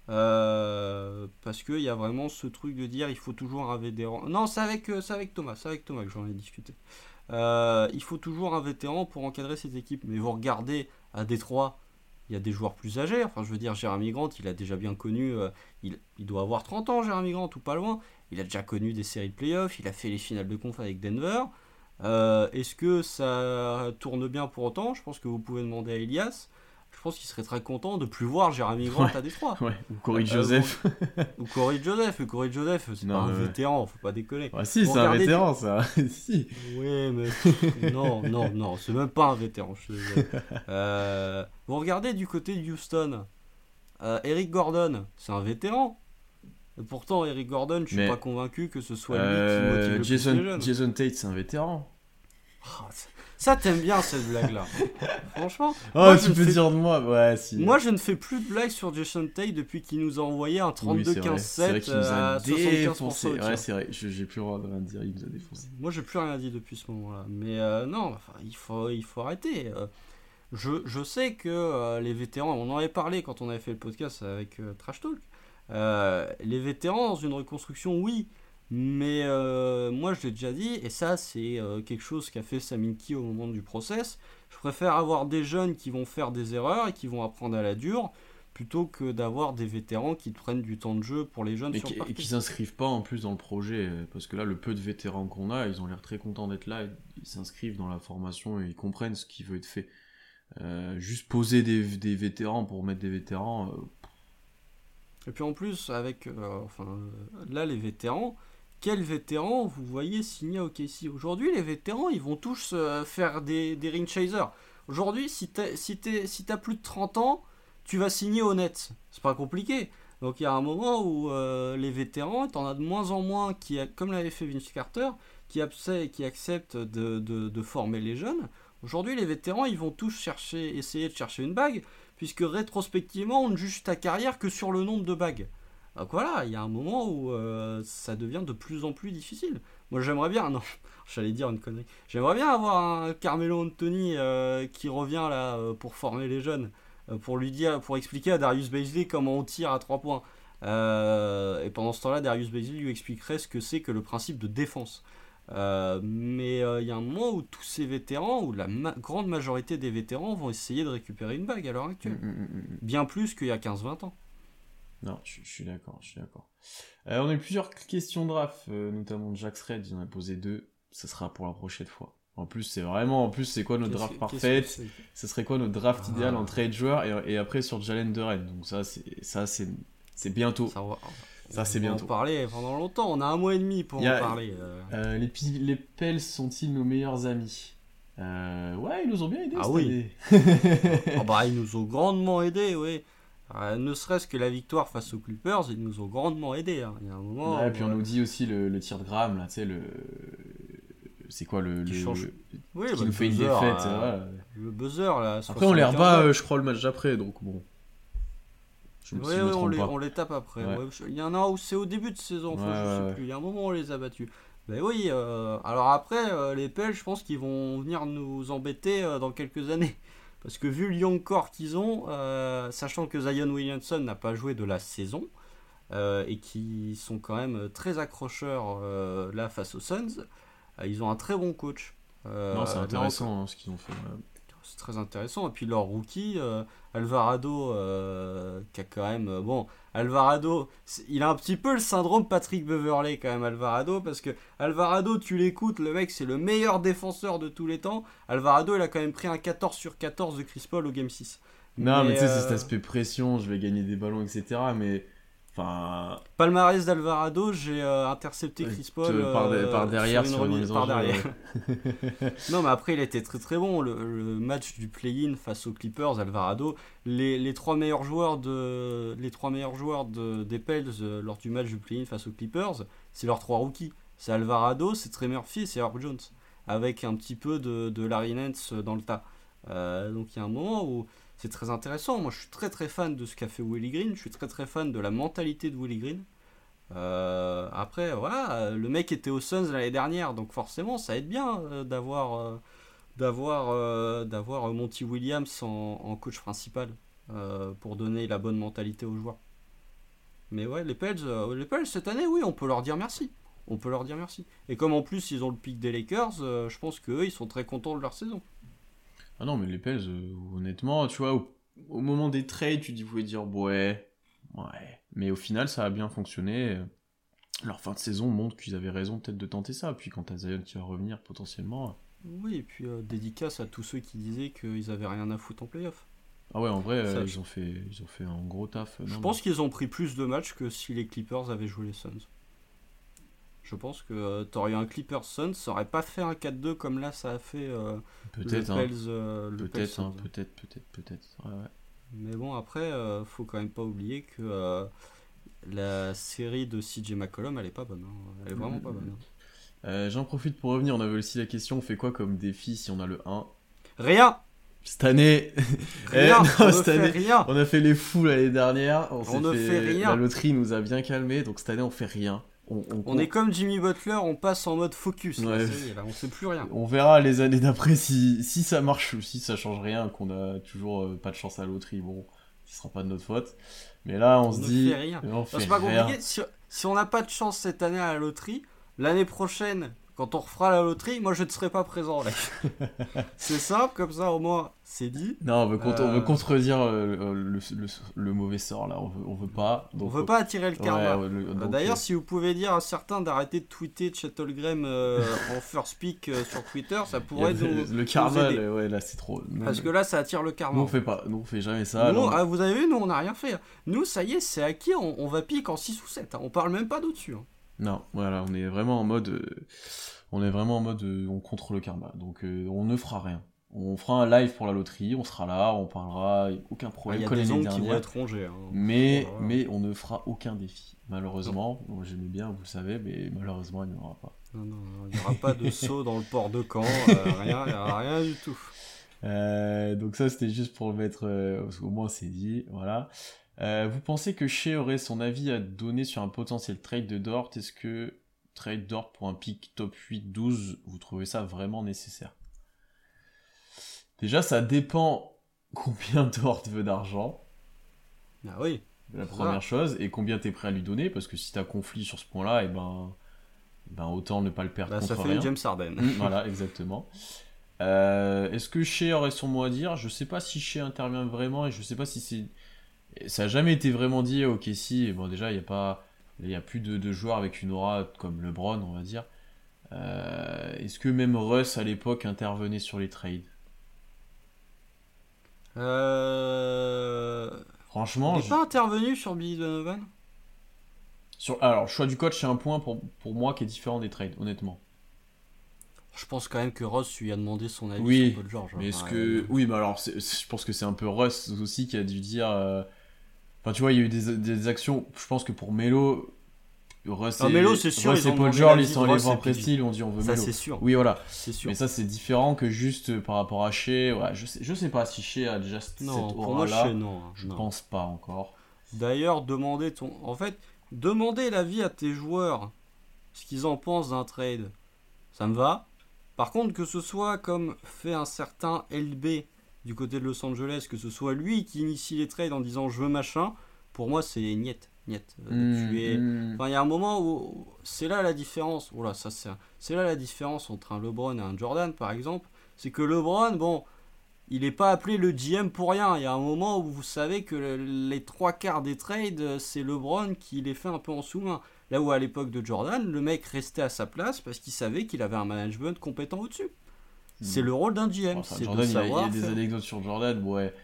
Euh, parce qu'il y a vraiment ce truc de dire il faut toujours un vétéran. Non, c'est avec, euh, avec Thomas, c'est avec Thomas que j'en ai discuté. Euh, il faut toujours un vétéran pour encadrer cette équipe. Mais vous regardez à Détroit, il y a des joueurs plus âgés. Enfin, je veux dire, Jérémy Grant, il a déjà bien connu. il, il doit avoir 30 ans, Jérémy Grant, ou pas loin. Il a déjà connu des séries de playoffs. Il a fait les finales de conf avec Denver. Est-ce que ça tourne bien pour autant? Je pense que vous pouvez demander à Elias. Je pense qu'il serait très content de plus voir Jérémy Grant Ouais. à Détroit. Ouais, ou Corey Euh, Joseph. *laughs* Ou Corey Joseph. Corey Joseph, c'est pas un ouais. vétéran, faut pas déconner. Ah si, c'est un vétéran, ça. *laughs* si. Oui, mais *laughs* non, non, non, c'est même pas un vétéran. je. Euh, vous regardez du côté de Houston, euh, Eric Gordon, c'est un vétéran. Et pourtant, Eric Gordon, je suis Mais- pas convaincu que ce soit lui Euh, qui motive le plus les Jason, jeunes. Jason Tate, c'est un vétéran. Ah, ça- t'aimes bien cette blague-là. *laughs* Franchement. Oh, Moi, je tu ne peux fais- dire de moi Ouais, si. Moi, je ne fais plus de blagues sur Jason Tate depuis qu'il nous a envoyé un Oui, c'est vrai. C'est vrai 32-15-7 qu'il nous a à 75% défoncé. au tir. Ouais, c'est vrai. Je- J'ai plus le droit de rien dire. Il nous a défoncé. Moi, j'ai plus rien dit depuis ce moment-là. Mais euh, non, enfin, il, faut, il faut arrêter. Euh, je, je sais que euh, les vétérans, on en avait parlé quand on avait fait le podcast avec euh, Trash Talk. Euh, les vétérans dans une reconstruction, oui. Mais euh, moi, je l'ai déjà dit, et ça, c'est euh, quelque chose qu'a fait Saminki au moment du process. Je préfère avoir des jeunes qui vont faire des erreurs et qui vont apprendre à la dure, plutôt que d'avoir des vétérans qui prennent du temps de jeu pour les jeunes Et sur qui, et qui s'inscrivent pas en plus dans le projet. euh, Parce que là, le peu de vétérans qu'on a, ils ont l'air très contents d'être là. Ils s'inscrivent dans la formation et ils comprennent ce qui veut être fait. Euh, juste poser des, des vétérans pour mettre des vétérans. Et puis en plus, avec enfin, là, les vétérans, quels vétérans vous voyez signer au KC Aujourd'hui, les vétérans, ils vont tous euh, faire des, ring chasers. Aujourd'hui, si t'as si si plus de 30 ans, tu vas signer au net. C'est pas compliqué. Donc il y a un moment où euh, les vétérans, t'en as de moins en moins qui, comme l'avait fait Vince Carter, qui, qui acceptent de former les jeunes. Aujourd'hui, les vétérans, ils vont tous chercher, essayer de chercher une bague, puisque rétrospectivement, on ne juge ta carrière que sur le nombre de bagues. Donc voilà, il y a un moment où euh, ça devient de plus en plus difficile. Moi, j'aimerais bien, non, *laughs* j'allais dire une connerie. J'aimerais bien avoir un Carmelo Anthony euh, qui revient là euh, pour former les jeunes, pour lui dire, pour expliquer à Darius Baisley comment on tire à 3 points. Euh, et pendant ce temps-là, Darius Baisley lui expliquerait ce que c'est que le principe de défense. Euh, mais euh, il y a un moment où tous ces vétérans, ou la ma- grande majorité des vétérans, vont essayer de récupérer une bague à l'heure actuelle. mm, mm, mm. Bien plus qu'il y a 15-20 ans. Non, je, je suis d'accord, je suis d'accord. Euh, on a eu plusieurs questions draft, euh, notamment de Jax Red, il en a posé deux. Ça sera pour la prochaine fois. En plus, c'est vraiment, en plus, c'est quoi notre draft que Ce serait quoi notre draft Ah. idéal en trade joueur et, et après sur Jalen Duren? Donc ça, c'est ça, c'est c'est bientôt. Ça, va- Ça, c'est on va bientôt. en parler pendant longtemps. On a un mois et demi pour a- en parler. euh. Les, les Pels sont-ils nos meilleurs amis? Ouais, ils nous ont bien aidés Ah cette oui. année. Ah bah, ils nous ont grandement aidés, oui. Euh, ne serait-ce que la victoire face aux Clippers, ils nous ont grandement aidés. hein. Il y a un moment. Ouais, où, puis on euh, nous dit aussi le, le tir de Graham, là, tu sais, le. C'est quoi le. Qui le- change. oui, qui bah, nous le fait une défaite. euh. Le buzzer, là. Après, on les 75 rebat, je crois, le match d'après, donc bon. Oui, on, les, pas. on les tape après. Ouais. Il y en a où c'est au début de saison, Ouais, je sais plus. Il y a un moment où on les a battus. Ben oui, euh, alors après, euh, les Pels, je pense qu'ils vont venir nous embêter euh, dans quelques années. Parce que vu le young core qu'ils ont, euh, sachant que Zion Williamson n'a pas joué de la saison, euh, et qui sont quand même très accrocheurs euh, là face aux Suns, euh, ils ont un très bon coach. Non, c'est là intéressant hein, ce qu'ils ont fait. C'est très intéressant. Et puis leur rookie, euh, Alvarado, euh, qui a quand même. euh, bon, Alvarado, il a un petit peu le syndrome Patrick Beverley quand même, Alvarado, parce que Alvarado, tu l'écoutes, le mec, c'est le meilleur défenseur de tous les temps. Alvarado, il a quand même pris un 14 sur 14 de Chris Paul au Game 6. Non, mais, tu sais, c'est cet aspect pression, je vais gagner des ballons, etc. Mais. Enfin. Palmarès d'Alvarado, j'ai euh, intercepté Chris Euh, Paul par de- euh, par derrière une sur une remise par derrière. *laughs* non, mais après, il était très très bon. Le, le match du play-in face aux Clippers, Alvarado, les, les trois meilleurs joueurs de les trois meilleurs joueurs de, des Pels euh, lors du match du play-in face aux Clippers, c'est leurs trois rookies. C'est Alvarado, c'est Trey Murphy, et c'est Herb Jones, avec un petit peu de, de Larry Nance dans le tas. Euh, donc il y a un moment où c'est très intéressant. Moi, je suis très très fan de ce qu'a fait Willie Green. Je suis très très fan de la mentalité de Willie Green. Euh, après, voilà, le mec était aux Suns l'année dernière, donc forcément, ça aide bien euh, d'avoir euh, d'avoir d'avoir Monty Williams en, coach principal pour donner la bonne mentalité aux joueurs. Mais ouais, les Pels, les cette année, oui, on peut leur dire merci. On peut leur dire merci. Et comme en plus ils ont le pic des Lakers, je pense qu'eux, ils sont très contents de leur saison. Ah non, mais les Pels, euh, honnêtement, tu vois, au, au moment des trades, tu pouvez dire, ouais, ouais. Mais au final, ça a bien fonctionné. Leur fin de saison montre qu'ils avaient raison peut-être de tenter ça. Puis quand t'as Zion qui va revenir potentiellement. Oui, et puis euh, dédicace à tous ceux qui disaient qu'ils avaient rien à foutre en playoff. Ah ouais, en vrai, euh, ils, ont fait, ils ont fait un gros taf. Je Non, pense qu'ils ont pris plus de matchs que si les Clippers avaient joué les Suns. Je pense que euh, t'aurais eu un Clippers Suns, ça aurait pas fait un 4-2 comme là ça a fait euh, mais le Peut-être, hein. Pels, euh, le Peut-être, hein, peut-être, peut-être, peut-être. Ouais, ouais. Mais bon, après, euh, faut quand même pas oublier que la série de CJ McCollum, elle est pas bonne. hein. Elle est vraiment pas bonne. hein. Euh, J'en profite pour revenir, on avait aussi la question, on fait quoi comme défi si on a le 1 Rien Cette année, Rien non, On cette année, rien on a fait les fous l'année dernière, on, s'est ne fait rien. La loterie nous a bien calmé, donc cette année on fait rien. On, on- On est comme Jimmy Butler, on passe en mode focus. Ouais. est, là, on sait plus rien. on verra les années d'après si, si ça marche ou si ça change rien, qu'on a toujours euh, pas de chance à la loterie, bon, ce sera pas de notre faute. Mais là on, On se dit, fait rien. on Non, fait pas rien. si on n'a pas de chance cette année à la loterie, l'année prochaine, quand on refera la loterie, moi je ne serai pas présent. *laughs* c'est simple, comme ça au moins c'est dit. Non, on veut, on Euh. veut contredire euh, le, le- le mauvais sort là, on veut, on veut pas. On veut pas attirer le karma. ouais, Euh, D'ailleurs, euh, si vous pouvez dire à certains d'arrêter de tweeter Chet Holmgren euh, en first pick sur Twitter, ça *laughs* pourrait le, nous, le nous karma, aider. ouais, là c'est trop. Parce que là, ça attire le karma. nous on fait pas, nous on fait jamais ça. Nous, ah, vous avez vu, nous on n'a rien fait. Nous, ça y est, c'est acquis, on, on va pique en 6 ou 7. On parle même pas d'au-dessus. hein. Non, voilà, on est vraiment en mode, euh, on est vraiment en mode, euh, on contre le karma. Donc euh, on ne fera rien. On fera un live pour la loterie, on sera là, on parlera, aucun Il problème. y a des ongles qui vont dernière. être rongés. hein. Mais, Voilà. mais on ne fera aucun défi, malheureusement. Moi, J'aimais bien, vous le savez, mais malheureusement, il n'y en aura pas. Non, non, non, il n'y aura pas de *laughs* saut dans le port de Caen, rien, il n'y aura rien du tout. Donc ça, c'était juste pour le mettre, qu'au moins c'est dit, voilà. Euh, vous pensez que Shea aurait son avis à donner sur un potentiel trade de Dort? Est-ce que trade Dort pour un pick top 8-12, vous trouvez ça vraiment nécessaire? Déjà, ça dépend *laughs* combien Dort veut d'argent, Ah oui, la première ça. chose, et combien t'es prêt à lui donner, parce que si t'as conflit sur ce point-là, et ben, eh ben autant ne pas le perdre Bah, ça contre fait rien. une James Harden. Mm, voilà, *laughs* exactement. Euh, Est-ce que Shea aurait son mot à dire? Je sais pas si Shea intervient vraiment et je sais pas si c'est. Ça a jamais été vraiment dit, ok, si. Bon, déjà, il n'y a pas. Il y a plus de, de joueurs avec une aura comme LeBron, on va dire. Euh, Est-ce que même Russ à l'époque intervenait sur les trades? Euh... Franchement, Il n'est je- pas intervenu sur Billy Donovan? Sur... alors, choix du coach, c'est un point pour, pour moi qui est différent des trades, honnêtement. Je pense quand même que Ross lui a demandé son avis Oui, sur Paul George. Mais est-ce Enfin, que. euh, Oui, mais alors, je pense que c'est un peu Russ aussi qui a dû dire. Enfin, tu vois, il y a eu des, des actions. Je pense que pour Melo. Russ et, Melo, c'est sûr, Russ ils et Paul George, ils sont allés voir et puis- Presti, ils ont dit on veut Ça, Melo. c'est sûr. Oui, voilà. C'est sûr. Mais ça, c'est différent que juste par rapport à Shea. Ouais, je, sais, je sais pas si Shea a déjà cette non, aura-là. je non. Je non. pense pas encore. D'ailleurs, demander ton. En fait, demander l'avis à tes joueurs, ce qu'ils en pensent d'un trade, ça me va. Par contre, que ce soit comme fait un certain LB du côté de Los Angeles, que ce soit lui qui initie les trades en disant je veux machin, pour moi, c'est niet. Niet. Euh, Hmm, tu es. hmm. Enfin, il y a un moment où c'est là la différence. Oula, ça c'est c'est là la différence entre un LeBron et un Jordan, par exemple. C'est que LeBron, bon, il n'est pas appelé le GM pour rien. Il y a un moment où vous savez que le- les trois quarts des trades, c'est LeBron qui les fait un peu en sous-main. Là où à l'époque de Jordan, le mec restait à sa place parce qu'il savait qu'il avait un management compétent au-dessus. C'est le rôle d'un GM, Enfin, c'est Jordan, de il y a- il y, savoir. a des anecdotes sur Jordan, ouais.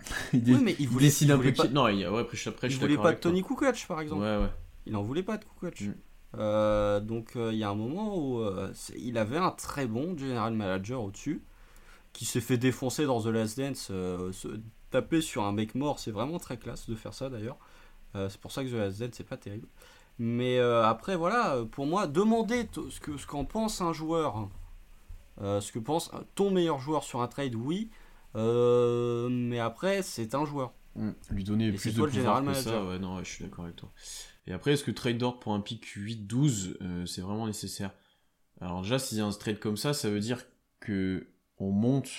*laughs* il, dé- Oui, mais il il voulait, décide il un voulait peu pas, qui- Non, il ouais, après, après, je voulait pas de. Tony Kukoc, par exemple. Ouais, ouais. Il en voulait pas de Kukoc. Mm. Euh, donc euh, il y a un moment où euh, il avait un très bon general manager au-dessus qui s'est fait défoncer dans The Last Dance. se taper sur un mec mort, c'est vraiment très classe de faire ça d'ailleurs. C'est pour ça que The Last Dance c'est pas terrible. Mais après voilà, pour moi, demander ce que ce qu'en pense un joueur, ce que pense ton meilleur joueur sur un trade, oui. Euh, mais après, c'est un joueur. Mm. Lui donner Et plus de pouvoir général que ça, manager. ouais, non, ouais, je suis d'accord avec toi. Et après, est-ce que trade d'or pour un pick 8-12, euh, c'est vraiment nécessaire? Alors déjà, s'il y a un trade comme ça, ça veut dire que on monte,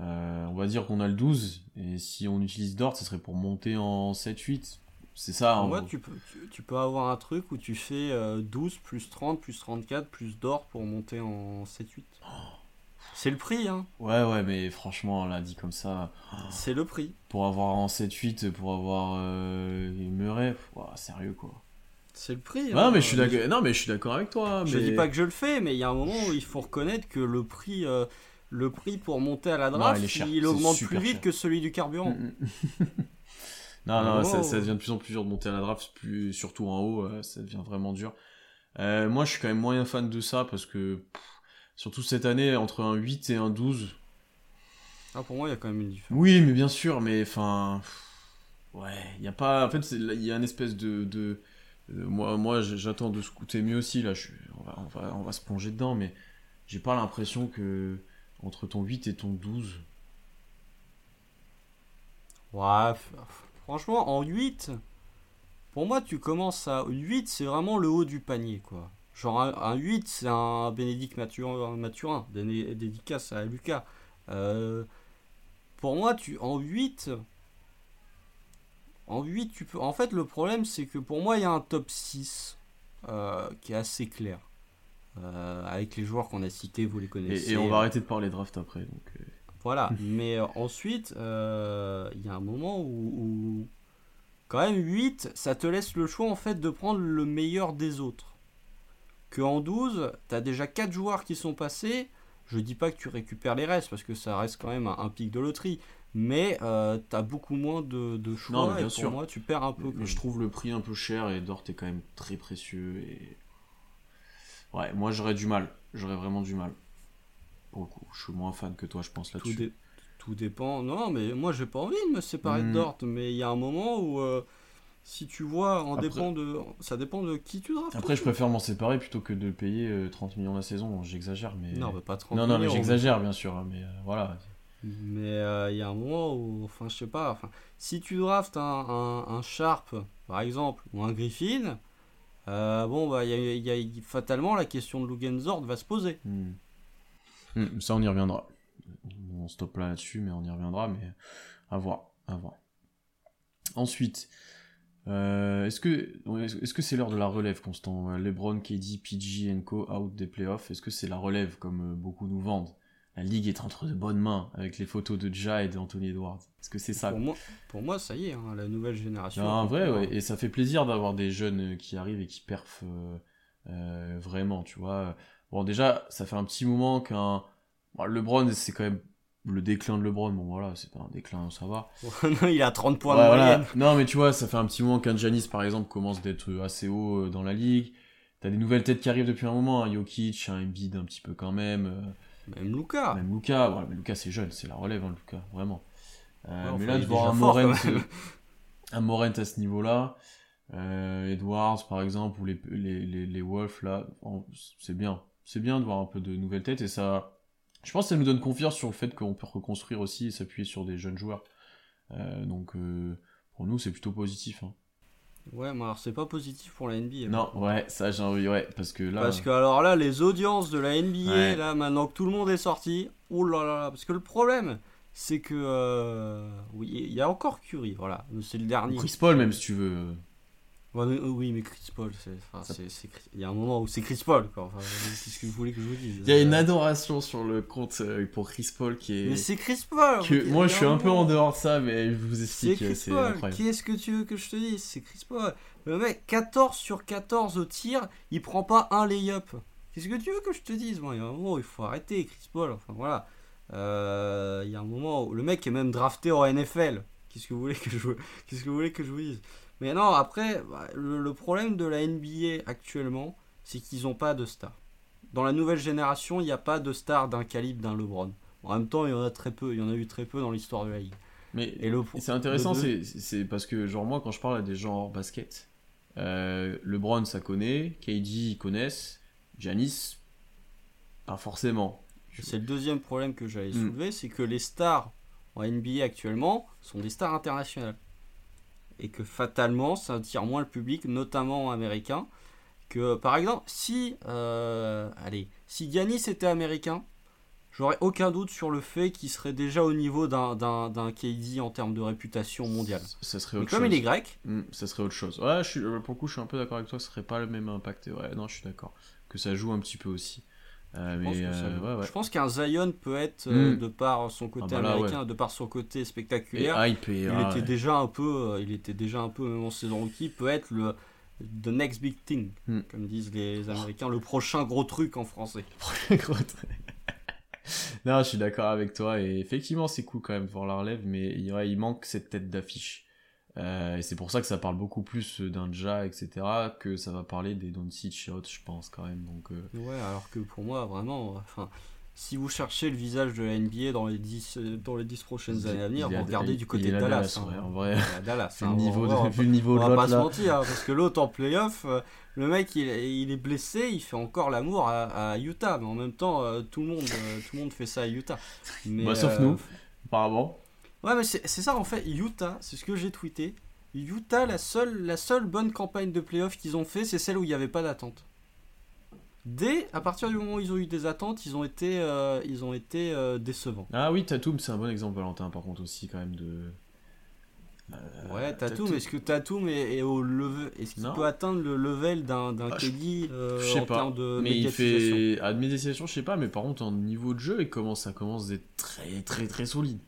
euh, on va dire qu'on a le 12, et si on utilise Dort, ça serait pour monter en 7-8. C'est ça, en Moi, gros. tu peux, tu, tu peux avoir un truc où tu fais euh, 12 plus 30 plus 34 plus d'or pour monter en 7-8. C'est le prix, hein. Ouais, ouais, mais franchement, là, dit comme ça, C'est le prix. pour avoir en 7-8, pour avoir euh, Murray, sérieux, quoi. C'est le prix. Non, hein. mais je suis d'accord, non, mais je suis d'accord avec toi. Je mais... dis pas que je le fais, mais il y a un moment où il faut reconnaître que le prix, euh, le prix pour monter à la draft, il cher. augmente plus vite cher. que celui du carburant. *laughs* Non, non, Oh. ça, ça devient de plus en plus dur de monter à la draft, plus, surtout en haut, euh, ça devient vraiment dur. Euh, moi, je suis quand même moyen fan de ça parce que, pff, surtout cette année, entre un 8 et un 12. Ah, pour moi, il y a quand même une différence. Oui, mais bien sûr, mais enfin. ouais, il y a pas. En fait, il y a une espèce de. de, moi, moi j'attends de scouter mieux aussi. Là, je, on, va, on, va, on va se plonger dedans, mais j'ai pas l'impression que entre ton 8 et ton 12. Ouais, franchement, en 8, pour moi, tu commences à 8, c'est vraiment le haut du panier, quoi. Genre, un, 8, c'est un Bénédicte Mathurin, Mathurin dédicace à Lucas. Euh, pour moi, tu en 8, en 8, tu peux. En fait, le problème, c'est que pour moi, il y a un top 6 euh, qui est assez clair. Euh, avec les joueurs qu'on a cités, vous les connaissez. Et, on va arrêter de parler draft après. Donc... Voilà, *laughs* mais ensuite, il y a un moment où quand même 8, ça te laisse le choix en fait de prendre le meilleur des autres. Que en 12, tu as déjà 4 joueurs qui sont passés. Je dis pas que tu récupères les restes parce que ça reste quand même un, pic de loterie. Mais euh, tu as beaucoup moins de, choix bien et pour moi tu perds un peu. je trouve le prix un peu cher et Dort est quand même très précieux. Et... Ouais, moi j'aurais du mal. J'aurais vraiment du mal. Pour le coup, je suis moins fan que toi, je pense là-dessus tout dépend. Non, mais moi j'ai pas envie de me séparer de hmm. Dort, mais il y a un moment où euh, si tu vois, en dépend de, ça dépend de qui tu draftes. Après, je préfère m'en séparer plutôt que de payer 30 euh, millions la saison. J'exagère, mais non, pas 30 non, non, mais j'exagère bien sûr, hein, mais euh, voilà. Mais il y a un moment où, enfin, je sais pas, enfin, si tu draftes un, un, Sharp, par exemple, ou un Griffin, bon, bah, y, a, fatalement la question de Lugenzord va se poser. Hmm. Hmm, ça, on y reviendra on stoppe là dessus mais on y reviendra, mais à voir, à voir. Ensuite, euh, est-ce que est-ce que c'est l'heure de la relève, Constant? LeBron, KD, PG, Co out des playoffs. Est-ce que c'est la relève comme euh, beaucoup nous vendent? La ligue est entre de bonnes mains avec les photos de Ja et d'Anthony Edwards. Est-ce que c'est ça? Pour moi, pour moi, ça y est, hein, la nouvelle génération. en vrai, ouais. et ça fait plaisir d'avoir des jeunes qui arrivent et qui perfent euh, vraiment, tu vois. Bon, déjà, ça fait un petit moment qu'un LeBron, c'est quand même le déclin de LeBron, bon voilà, c'est pas un déclin, ça va. *laughs* il a 30 points de moyenne. Non, mais tu vois, ça fait un petit moment qu'un Janis, par exemple, commence d'être assez haut euh, dans la ligue. T'as des nouvelles têtes qui arrivent depuis un moment, un Jokic, un Embiid un petit peu quand même. Euh. Même Luca. Même Luca, voilà, mais Luca c'est jeune, c'est la relève, hein, Luca, vraiment. Euh, mais là, de voir un Morent, un Morent à ce niveau-là, Edwards par exemple, ou les, les, les, les Wolves là, c'est bien. C'est bien de voir un peu de nouvelles têtes et ça je pense que ça nous donne confiance sur le fait qu'on peut reconstruire aussi et s'appuyer sur des jeunes joueurs. Euh, donc euh, pour nous, c'est plutôt positif. Hein. Ouais, mais alors c'est pas positif pour la NBA. Non, ouais, ça j'ai envie, ouais, parce que là. Parce que alors là, les audiences de la NBA, là, maintenant que tout le monde est sorti, oh là là, parce que le problème, c'est que. Euh, oui, il y a encore Curry, voilà, c'est le dernier. Chris Paul, même si tu veux. Euh, oui, mais Chris Paul, il y a un moment où c'est Chris Paul. Qu'est-ce que vous voulez que je vous dise? Il y a une adoration sur le compte euh, pour Chris Paul qui est. Mais c'est Chris Paul Moi, je suis un peu en dehors de ça, mais je vous explique. C'est Chris Paul. Qu'est-ce que tu veux que je te dise? C'est Chris Paul. Le mec, 14 sur 14 au tir, il prend pas un lay-up. Qu'est-ce que tu veux que je te dise Moi, il y a un moment où il faut arrêter Chris Paul. Enfin voilà. Euh, il y a un moment où le mec est même drafté en NFL. Qu'est-ce que vous voulez que je, qu'est-ce que vous voulez que je vous dise? Mais non, après, bah, le, problème de la NBA actuellement, c'est qu'ils n'ont pas de stars. Dans la nouvelle génération, il n'y a pas de stars d'un calibre d'un LeBron. En même temps, il y en a très peu, il y en a eu très peu dans l'histoire de la ligue. Mais c'est intéressant, c'est parce que genre moi quand je parle à des gens hors basket, euh, LeBron ça connaît, KD ils connaissent, Janis pas forcément. C'est le deuxième problème que j'allais hmm. soulever, c'est que les stars en NBA actuellement sont des stars internationales et que fatalement ça attire moins le public, notamment américain. Que par exemple, si, euh, allez, si Giannis était américain, j'aurais aucun doute sur le fait qu'il serait déjà au niveau d'un KD en termes de réputation mondiale. Ça serait autre Mais comme il est grec, hmm, ça serait autre chose. Ouais, je suis, pour le coup, je suis un peu d'accord avec toi, ce serait pas le même impact. Ouais, non, je suis d'accord. Que ça joue un petit peu aussi. Euh, je pense qu'un Zion peut être, euh, hmm. de par son côté ah bah américain, de par son côté spectaculaire, il était déjà un peu, euh, il était déjà un peu même en saison rookie, peut être le the next big thing, hmm. comme disent les Américains, le prochain gros truc en français. *laughs* non, je suis d'accord avec toi et effectivement c'est cool quand même pour la relève, mais il manque cette tête d'affiche. Euh, et c'est pour ça que ça parle beaucoup plus d'un Ja, etc., que ça va parler des Doncic et autres, je pense, quand même. Donc, euh. Ouais, alors que pour moi, vraiment, enfin, si vous cherchez le visage de la NBA dans les 10, euh, dans les 10 prochaines années à venir, vous regardez du côté de Dallas. ouais, hein. en vrai. Dallas. Hein. le niveau, On de, vu le niveau on de va pas l'autre se là. mentir, hein, parce que l'autre en playoff, euh, le mec il, est- il est blessé, il fait encore l'amour à, à Utah, mais en même temps tout, le monde, tout le monde fait ça à Utah. Mais, Bah, sauf nous. Apparemment. Ouais, mais c'est ça en fait, Utah, c'est ce que j'ai tweeté. Utah, la seule, la seule bonne campagne de playoff qu'ils ont fait, c'est celle où il n'y avait pas d'attente. Dès, à partir du moment où ils ont eu des attentes, ils ont été, euh, ils ont été euh, décevants. Ah oui, Tatum, c'est un bon exemple, Valentin, par contre, aussi, quand même, de. Euh, Ouais, Tatum, est-ce que Tatum est, est au level, est-ce qu'il peut atteindre le level d'un Ah, euh, Je sais en pas, de mais il fait. À je sais pas, mais par contre, en niveau de jeu, il commence, ça commence d'être très, très, très solide.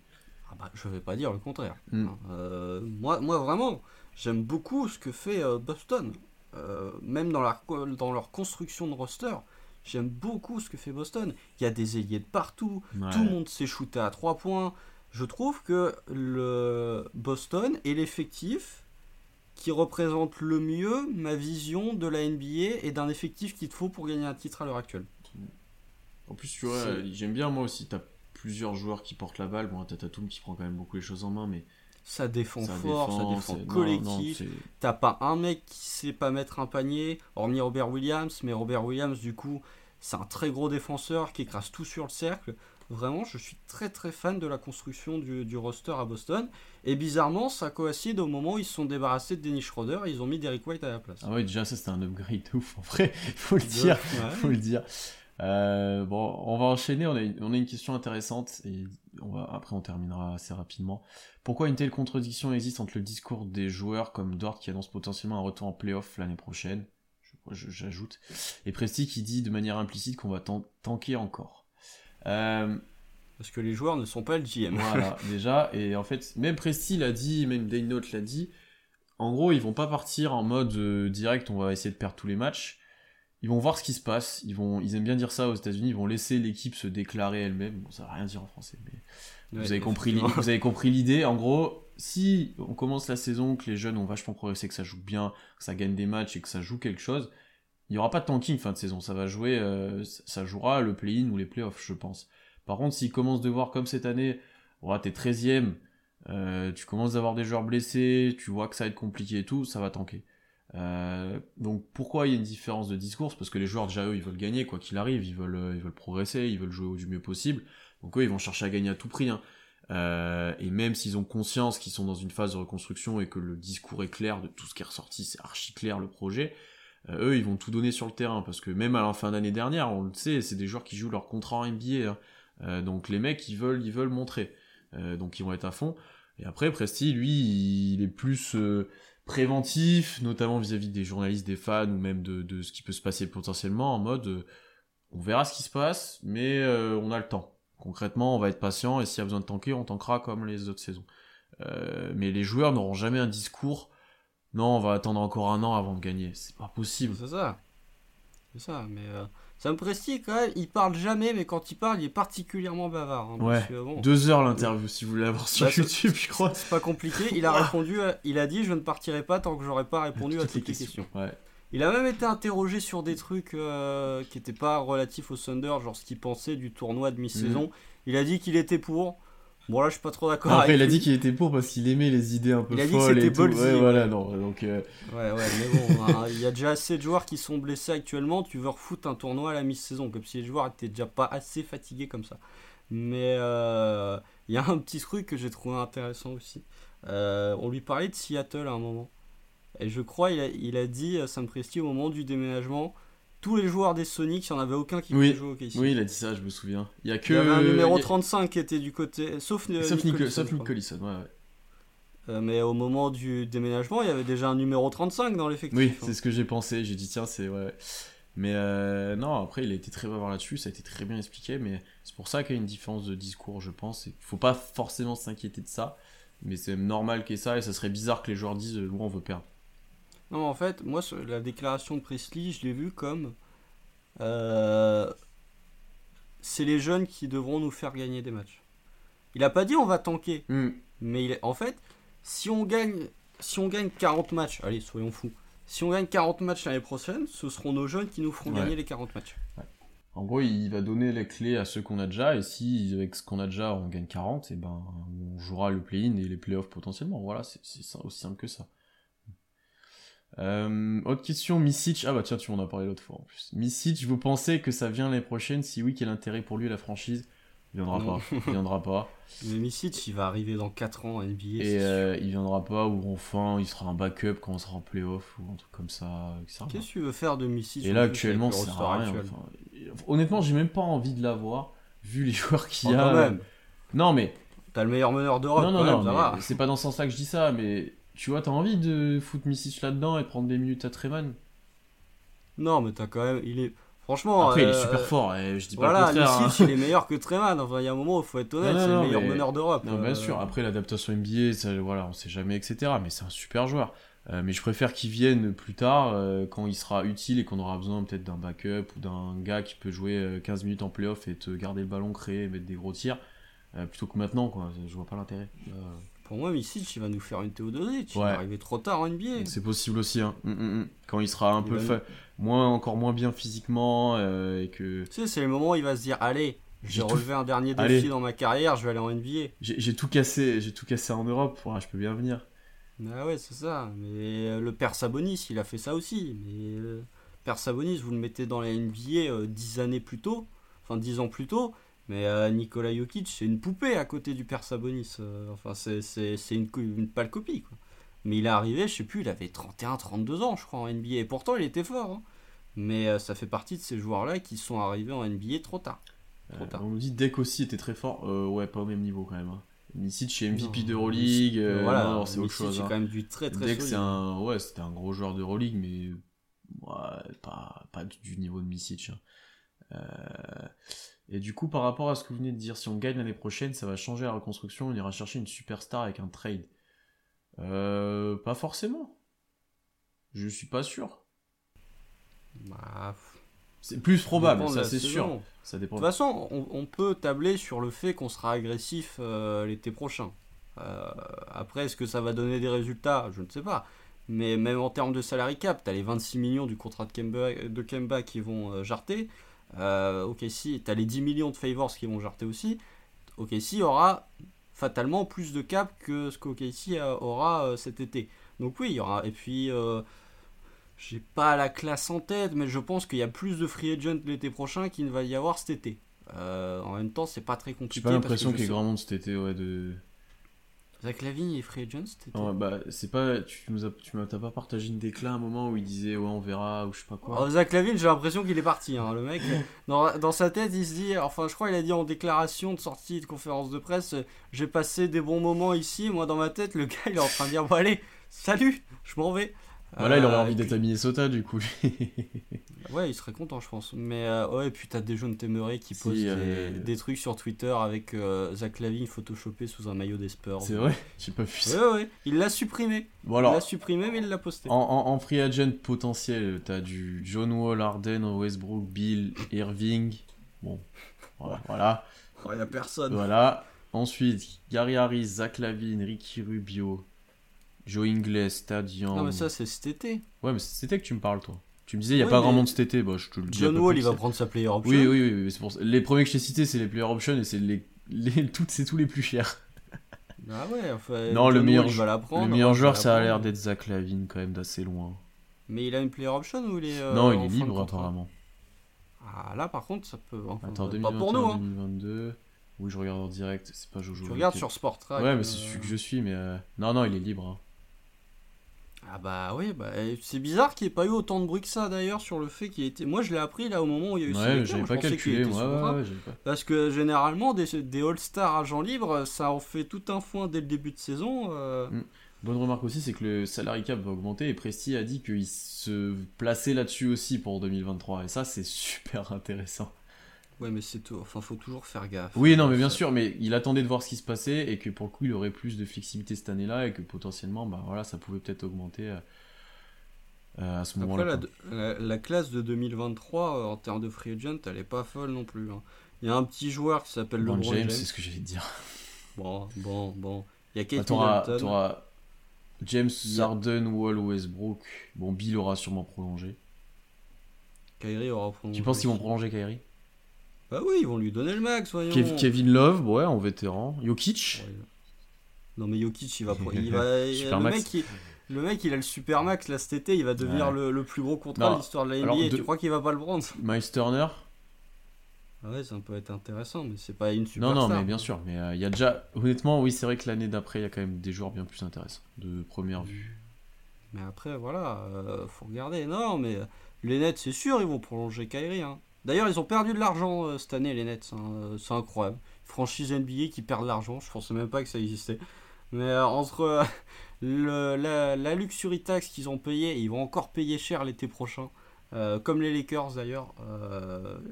Ah bah, je vais pas dire le contraire. Mm. Euh, moi, moi, vraiment, j'aime beaucoup ce que fait euh, Boston. Euh, même dans, la, dans leur construction de roster, j'aime beaucoup ce que fait Boston. Il y a des ailiers de partout, Ouais. tout le monde s'est shooté à 3 points. Je trouve que le Boston est l'effectif qui représente le mieux ma vision de la NBA et d'un effectif qu'il te faut pour gagner un titre à l'heure actuelle. En plus, tu vois, j'aime bien, moi aussi, t'as plusieurs joueurs qui portent la balle. Bon, t'as Tatum qui prend quand même beaucoup les choses en main, mais. Ça défend ça fort, ça défend collectif. T'as pas un mec qui sait pas mettre un panier, hormis Robert Williams, mais Robert Williams, du coup, c'est un très gros défenseur qui écrase tout sur le cercle. Vraiment, je suis très très fan de la construction du, du roster à Boston. Et bizarrement, ça coïncide au moment où ils se sont débarrassés de Dennis Schroeder et ils ont mis Derrick White à la place. Ah ouais, déjà, ça, c'était un upgrade de ouf, en vrai, *laughs* faut le dire. Ouais. faut le dire. Euh, bon, on va enchaîner. On a, une, on a une question intéressante et on va, après on terminera assez rapidement. Pourquoi une telle contradiction existe entre le discours des joueurs comme Dort qui annonce potentiellement un retour en playoff l'année prochaine, j'ajoute, et Presti qui dit de manière implicite qu'on va tan- tanker encore. Euh, Parce que les joueurs ne sont pas le GM. voilà, *laughs* déjà. Et en fait, même Presti l'a dit, même Dane Note l'a dit. En gros, ils vont pas partir en mode euh, direct, on va essayer de perdre tous les matchs. Ils vont voir ce qui se passe. Ils, vont, ils aiment bien dire ça aux États-Unis. Ils vont laisser l'équipe se déclarer elle-même. Bon, ça va rien dire en français, mais Ouais, vous avez compris, vous avez compris l'idée. En gros, si on commence la saison, que les jeunes ont vachement progressé, que ça joue bien, que ça gagne des matchs et que ça joue quelque chose, il n'y aura pas de tanking fin de saison. Ça va jouer, euh, ça jouera le play-in ou les playoffs, je pense. Par contre, s'ils commencent de voir comme cette année, oh, t'es 13ème, euh, tu commences d'avoir des joueurs blessés, tu vois que ça va être compliqué et tout, ça va tanker. Euh, donc pourquoi il y a une différence de discours? Parce que les joueurs déjà eux ils veulent gagner quoi qu'il arrive, ils veulent, euh, ils veulent progresser, ils veulent jouer au du mieux possible. Donc eux ils vont chercher à gagner à tout prix. hein. Euh, et même s'ils ont conscience qu'ils sont dans une phase de reconstruction et que le discours est clair de tout ce qui est ressorti, c'est archi clair le projet, eux ils vont tout donner sur le terrain parce que même à la fin d'année dernière, on le sait, c'est des joueurs qui jouent leur contrat en NBA. hein. Donc les mecs ils veulent, ils veulent montrer. Donc ils vont être à fond. Et après Presti lui il est plus préventif, notamment vis-à-vis des journalistes, des fans ou même de, ce qui peut se passer potentiellement en mode euh, on verra ce qui se passe, mais euh, on a le temps. Concrètement, on va être patient et s'il y a besoin de tanker, on tankera comme les autres saisons. Euh, mais les joueurs n'auront jamais un discours non, on va attendre encore un an avant de gagner. C'est pas possible. C'est ça. C'est ça, mais Sam Presti, quand même, il parle jamais, mais quand il parle, il est particulièrement bavard. hein, Ouais. que, bon, Deux heures l'interview si vous voulez l'avoir sur Bah, YouTube, je crois. C'est pas compliqué. Il a *laughs* répondu, à- il a dit Je ne partirai pas tant que j'aurai pas répondu à toutes les questions. Ouais. Il a même été interrogé sur des trucs euh, qui n'étaient pas relatifs au Thunder, genre ce qu'il pensait du tournoi de mi-saison. Il a dit qu'il était pour. Bon, là, je suis pas trop d'accord. Après, avec il a dit qu'il était pour parce qu'il aimait les idées un peu Il a dit que et tout. Ouais, ouais. voilà, non. Donc, euh, Ouais, ouais, mais bon, *laughs* hein, il y a déjà assez de joueurs qui sont blessés actuellement. Tu veux refoutre un tournoi à la mi-saison, comme si les joueurs étaient déjà pas assez fatigués comme ça. Mais euh, il y a un petit truc que j'ai trouvé intéressant aussi. Euh, on lui parlait de Seattle à un moment. Et je crois il a, il a dit, Sam Presti, au moment du déménagement, tous les joueurs des Sonics, il n'y en avait aucun qui Oui. pouvait jouer au KC. oui, il a dit ça, je me souviens. Il y a Il que. y avait un numéro il y a- 35 qui était du côté. Sauf, euh, Sauf Nick Collison, sauf Nick. Collison, ouais, ouais. Euh, mais au moment du déménagement, il y avait déjà un numéro 35 dans l'effectif. Oui, hein. c'est ce que j'ai pensé. J'ai dit, tiens, c'est. Ouais. Mais euh, non, après, il a été très bavard là-dessus. Ça a été très bien expliqué. Mais c'est pour ça qu'il y a une différence de discours, je pense. Il faut pas forcément s'inquiéter de ça. Mais c'est normal qu'il y ait ça. Et ça serait bizarre que les joueurs disent, nous, on veut perdre. Non, en fait, moi, la déclaration de Presley, je l'ai vue comme. euh, c'est les jeunes qui devront nous faire gagner des matchs. Il a pas dit on va tanker, Hmm. mais il est, en fait, si on gagne, si on gagne 40 matchs, allez, soyons fous. Si on gagne 40 matchs l'année prochaine, ce seront nos jeunes qui nous feront Ouais. gagner les 40 matchs. En gros, il va donner les clés à ceux qu'on a déjà, et si avec ce qu'on a déjà on gagne 40, et ben on jouera le play-in et les playoffs potentiellement. Voilà, c'est aussi simple que ça. Euh, autre question, Misic. Ah bah tiens, tu m'en as parlé l'autre fois en plus. Misic, vous pensez que ça vient l'année prochaine? Si oui, quel intérêt pour lui la franchise? Il viendra pas. Il viendra pas. *laughs* Mais Misic, il va arriver dans 4 ans à NBA. Et euh, il viendra pas, ou enfin, il sera un backup quand on sera en playoff, ou un truc comme ça. Qu'est-ce que tu veux faire de Misic Et là, actuellement, c'est rien. honnêtement, j'ai même pas envie de l'avoir, vu les *laughs* joueurs qu'il y oh, a. Même. Non, mais. T'as le meilleur meneur d'Europe. Non, non, non, c'est pas dans ce sens-là que je dis ça, mais tu vois, t'as envie de foutre Misic là-dedans et prendre des minutes à Treman Non, mais t'as quand même. Il est. Franchement. Après, il est euh, super fort, et je dis pas voilà, le contraire. Hein. il est meilleur que Treman. Enfin, il y a un moment où il faut être honnête, c'est le meilleur meneur d'Europe. Non, bien euh. sûr. Après, l'adaptation NBA, ça, voilà, on sait jamais, etc. Mais c'est un super joueur. Euh, mais je préfère qu'il vienne plus tard, quand il sera utile et qu'on aura besoin peut-être d'un backup ou d'un gars qui peut jouer 15 minutes en playoff et te garder le ballon créé et mettre des gros tirs, plutôt que maintenant, quoi. Je vois pas l'intérêt. Pour moi, Misic, il va nous faire une Théodosic. Il va arriver trop tard en NBA. C'est possible aussi. Hein. Mm, mm, mm. Quand il sera un peu moins, encore moins bien physiquement euh, et que. Tu sais, c'est le moment où il va se dire Allez, j'ai relevé un dernier défi dans ma carrière, je vais aller en NBA. J'ai tout cassé, j'ai tout cassé en Europe. je peux bien venir. Ah ouais, c'est ça. Mais euh, le père Sabonis, il a fait ça aussi. Mais euh, père Sabonis, vous le mettez dans la NBA 10 années plus tôt, enfin 10 ans plus tôt mais euh, Nikola Jokic, c'est une poupée à côté du père Sabonis. Euh, enfin, c'est une, une pâle copie. Quoi. Mais il est arrivé, je sais plus, il avait 31-32 ans, je crois, en NBA. Et pourtant, il était fort. Hein. Mais euh, ça fait partie de ces joueurs-là qui sont arrivés en NBA trop tard. Trop tard. on nous dit Deck aussi était très fort. ouais, pas au même niveau quand même. Hein. chez MVP d'Euroleague. voilà, c'est autre chose. C'est hein. quand même du très très Deck, c'est un, ouais, c'était un gros joueur d'Euroleague, mais ouais, pas, pas du, niveau de Misic. Hein. Euh, et du coup, par rapport à ce que vous venez de dire, si on gagne l'année prochaine, ça va changer la reconstruction, on ira chercher une superstar avec un trade. Euh, pas forcément. Je suis pas sûr. Bah, c'est plus probable, ça c'est sûr. Ça dépend. De toute façon, on, peut tabler sur le fait qu'on sera agressif euh, l'été prochain. Euh, après, est-ce que ça va donner des résultats? Je ne sais pas. Mais même en termes de salary cap, tu as les 26 millions du contrat de Kemba, de Kemba qui vont jarter. Euh, OKC, tu as les 10 millions de favors qui vont jarter aussi. OKC aura fatalement plus de cap que ce qu'OKC aura euh, cet été. Donc oui, il y aura. Et puis, euh, j'ai pas la classe en tête, mais je pense qu'il y a plus de free agent l'été prochain qu'il ne va y avoir cet été. Euh, en même temps, c'est pas très compliqué. J'ai pas l'impression qu'il y ait grand monde cet été, ouais, de. Zach Lavine et Free c'était. Ouais, bah, c'est pas. Tu nous as, tu m'as pas partagé une déclat à un moment où il disait, ouais, on verra, ou je sais pas quoi. Oh, Zach Lavine, j'ai l'impression qu'il est parti, hein, le mec. dans, dans, sa tête, il se dit, enfin, je crois qu'il a dit en déclaration de sortie de conférence de presse, j'ai passé des bons moments ici. Moi, dans ma tête, le *laughs* gars, il est en train de dire, bon, allez, salut, je m'en vais. Voilà, il aurait euh, envie d'être à Minnesota du coup. *laughs* ouais, il serait content, je pense. Mais euh, ouais, et puis t'as des jeunes téméraires qui posent euh, des, trucs sur Twitter avec Zach Lavine photoshopé sous un maillot des Spurs. C'est vrai, *laughs* j'ai pas vu ça. Ouais, ouais, il l'a supprimé. il l'a supprimé, mais il l'a posté. En, free agent potentiel, t'as du John Wall, Arden, Westbrook, Bill, Irving. Bon, voilà. voilà. Oh, y a personne. Voilà. Ensuite, Gary Harris, Zach Lavine, Ricky Rubio, Joe Ingles, Stadion. Non, mais ça, c'est cet été. Ouais, mais c'est cet été que tu me parles, toi. Tu me disais, il n'y a pas grand monde cet été. Bah, je te le dis. John Wall, il va prendre sa player option. Oui, oui, oui. oui pour... Les premiers que je t'ai cités, c'est les player options et c'est les... *laughs* les... Toutes, c'est tous les plus chers. Ah ouais, enfin. Non, le meilleur, va le meilleur joueur, ça a l'air d'être Zach Lavine, quand même, d'assez loin. Mais il a une player option ou il est. Euh, non, il est libre, apparemment. Ah, là, par contre, ça peut. Attends, 2021, pas pour nous, hein. 2022. Oui, je regarde en direct, c'est pas Jojo. Tu regardes sur Sport Ouais, mais c'est celui que je suis, mais. Euh, non, non, il est libre. Hein. Ah bah oui, bah, c'est bizarre qu'il n'y ait pas eu autant de bruit que ça d'ailleurs sur le fait qu'il était. Moi je l'ai appris là au moment où il y a eu Ouais, j'avais pas calculé moi. Parce que généralement des, des All-Star agents libres, ça en fait tout un foin dès le début de saison. Euh. Mm. Bonne remarque aussi, c'est que le salary cap va augmenter et Presti a dit qu'il se plaçait là-dessus aussi pour 2023 et ça c'est *laughs* super intéressant. Ouais, mais c'est tout. Enfin, faut toujours faire gaffe. Oui, non, mais bien sûr, mais il attendait de voir ce qui se passait et que pour le coup, il aurait plus de flexibilité cette année-là et que potentiellement, bah voilà, ça pouvait peut-être augmenter euh, euh, à ce moment-là. La, la, classe de 2023 euh, en termes de free agent, elle est pas folle non plus. Hein. Il y a un petit joueur qui s'appelle LeBron James. James. c'est ce que j'allais dire. Bon, bon, bon. Il y a Kate bah, James Harden, Wall, Westbrook. Bon, Bill aura sûrement prolongé. Kyrie aura prolongé. Tu penses qu'ils vont prolonger Kyrie? Bah oui, ils vont lui donner le max, voyons. Kev- Kevin Love, ouais, en vétéran. Jokic? Ouais. Non mais Jokic, il va, il *laughs* va Super le max. mec, il, le mec, il a le super max là cet été, il va devenir Ouais. le, le plus gros contrat de l'histoire de la NBA. alors, de- Tu crois qu'il va pas le prendre? Miles Turner? Ah Ouais, ça peut être intéressant, mais c'est pas une super Non, non, mais bien sûr. Mais euh, il y a déjà. Honnêtement, oui, c'est vrai que l'année d'après, il y a quand même des joueurs bien plus intéressants. De première vue. Mais après, voilà, euh, faut regarder. Non, mais euh, les Nets, c'est sûr, ils vont prolonger Kyrie. hein. D'ailleurs, ils ont perdu de l'argent euh, cette année, les Nets. hein, euh, C'est incroyable. Franchise NBA qui perd de l'argent, je pensais même pas que ça existait. Mais euh, entre euh, *laughs* le- la, la luxury tax qu'ils ont payé, et ils vont encore payer cher l'été prochain, comme les Lakers d'ailleurs,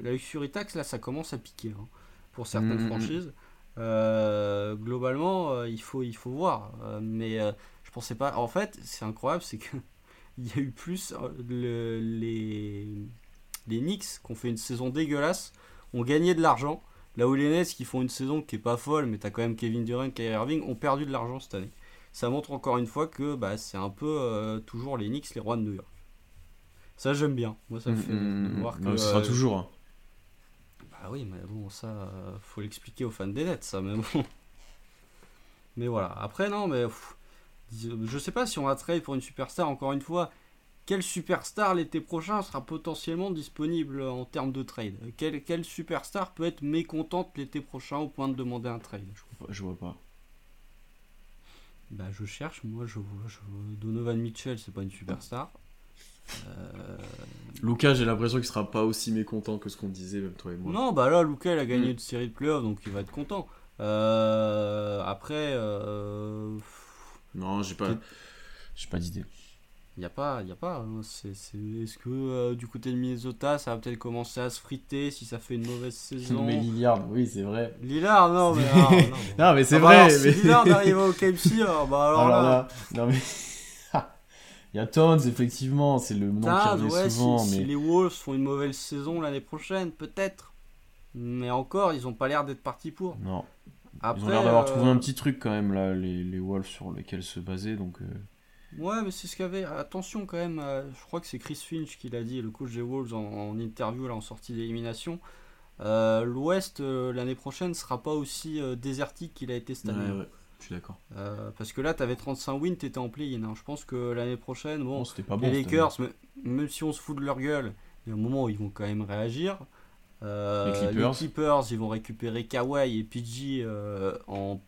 la luxury tax, là, ça commence à piquer hein, pour certaines Mhm. franchises. Euh, globalement, euh, il, faut, il faut voir. Mais je pensais pas. En fait, c'est incroyable, c'est que *laughs* il y a eu plus le- les les Knicks qui ont fait une saison dégueulasse ont gagné de l'argent, là où les Nets qui font une saison qui est pas folle, mais t'as quand même Kevin Durant, Kyrie Irving ont perdu de l'argent cette année. Ça montre encore une fois que bah, c'est un peu euh, toujours les Knicks, les rois de New York. Ça j'aime bien. Moi ça me fait Mm, de mm, voir que. Ce sera euh, toujours. hein. bah oui, mais bon, ça, euh, faut l'expliquer aux fans des Nets, ça, mais bon. Mais voilà. Après, non, mais pff, je sais pas si on va trade pour une superstar, encore une fois. Quelle superstar l'été prochain sera potentiellement disponible en termes de trade quelle, quelle superstar peut être mécontente l'été prochain au point de demander un trade je, Je vois pas. bah, je cherche, moi, je vois, je vois Donovan Mitchell, c'est pas une superstar. Euh, Lucas, j'ai l'impression qu'il sera pas aussi mécontent que ce qu'on disait, même toi et moi. Non, bah là, Luca, il a gagné Mm. une série de playoffs, donc il va être content. Euh, après, euh, Non, j'ai pas. J'ai pas d'idée. Il n'y a pas, y a pas. hein. Est-ce que euh, du côté de Minnesota, ça va peut-être commencer à se friter si ça fait une mauvaise *laughs* saison? Mais Lillard, oui, c'est vrai. Lillard, non, mais *laughs* ah, non, mais c'est Ah bah vrai. alors, si. Lillard *laughs* arrive au KFC, alors, bah alors, Alors là, là, non mais. Il y a Towns, effectivement, c'est le nom qui ouais, souvent, si mais. les Wolves font une mauvaise saison l'année prochaine, peut-être. Mais encore, ils ont pas l'air d'être partis pour. Non. Après, Ils ont l'air d'avoir euh, trouvé un petit truc quand même, là, les, les Wolves sur lesquels se baser, donc. euh, Ouais, mais c'est ce qu'avait. Attention quand même, euh, je crois que c'est Chris Finch qui l'a dit, le coach des Wolves en, en interview là, en sortie d'élimination. Euh, L'Ouest euh, l'année prochaine sera pas aussi désertique qu'il a été cette année. Ouais, ouais, je suis d'accord. Parce que là, t'avais 35 wins, t'étais en play-in. hein. Je pense que l'année prochaine, bon, c'était pas bon. les Lakers, me- même si on se fout de leur gueule, il y a un moment où ils vont quand même réagir. Euh, Les Clippers. ils vont récupérer Kawhi et PG en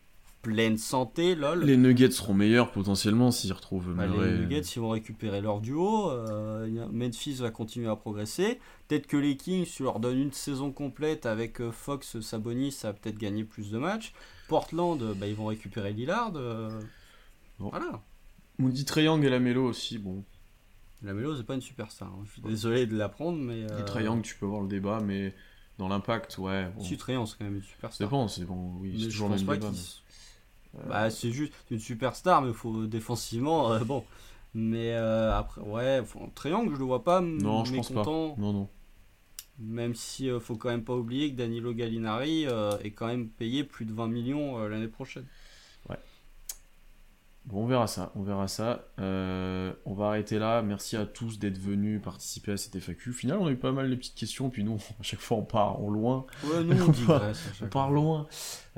pleine santé, lol. Les Nuggets seront meilleurs potentiellement s'ils retrouvent Bah, Murray. les Nuggets ils vont récupérer leur duo. euh, Memphis va continuer à progresser. Peut-être que les Kings, tu leur donnes une saison complète avec euh, Fox, Sabonis, ça va peut-être gagner plus de matchs. Portland, euh, bah, ils vont récupérer Lillard. euh, Bon. Voilà. On dit Triangle et la Mélo aussi, bon. La Melo, c'est pas une superstar. hein. Je suis désolé de l'apprendre, mais. euh, Les Triangles, tu peux voir le débat, mais dans l'impact, ouais. Bon. Si Triangle, c'est quand même une C'est superstar. bon, c'est bon, oui, Mais c'est je pense pas débat. mais- Bah, c'est juste une superstar, mais faut défensivement, euh, bon. Mais euh, après, ouais, faut- Triangle, je le vois pas Non, je pense pas. mécontent. Non, non. Même si euh, faut quand même pas oublier que Danilo Gallinari euh, est quand même payé plus de 20 millions euh, l'année prochaine. Bon, on verra ça, on verra ça. Euh, on va arrêter là. Merci à tous d'être venus participer à cette FAQ. Au final, on a eu pas mal de petites questions, puis nous, *laughs* à chaque fois, on part en loin. Ouais, nous *laughs* on On part loin.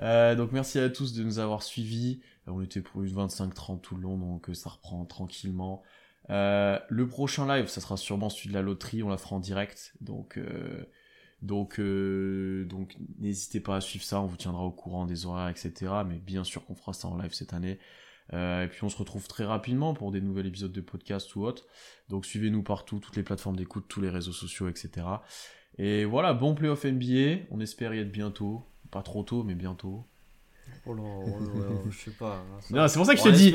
Euh, donc, merci à tous de nous avoir suivis. Euh, On était pour une 25-30 tout le long, donc ça reprend tranquillement. Euh, le prochain live, ça sera sûrement celui de la loterie. On la fera en direct. Donc, euh, donc, euh, donc n'hésitez pas à suivre ça. On vous tiendra au courant des horaires, etc. Mais bien sûr qu'on fera ça en live cette année. Euh, et puis on se retrouve très rapidement pour des nouveaux épisodes de podcast ou autre. Donc suivez-nous partout, toutes les plateformes d'écoute, tous les réseaux sociaux, etc. Et voilà, bon playoff NBA. On espère y être bientôt. Pas trop tôt, mais bientôt. Oh là, oh là, *laughs* je sais pas. hein, ça- c'est pour ça que je te dis.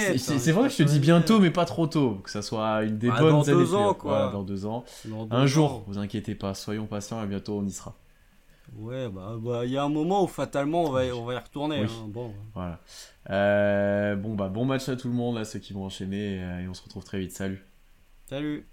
C'est c'est- hein, vrai que je te dis bientôt, mais pas trop tôt. Que ça soit une des Bah, bonnes dans années. deux de ans, quoi. Voilà, dans deux ans. être. Dans deux Un ans. jour, vous inquiétez pas, soyons patients et bientôt on y sera. Ouais, bah, bah, il y a un moment où fatalement on va, on va y retourner. Oui. hein, Bon. Voilà. Euh, bon bah bon match à tout le monde là, ceux qui vont enchaîner euh, et on se retrouve très vite. Salut. Salut.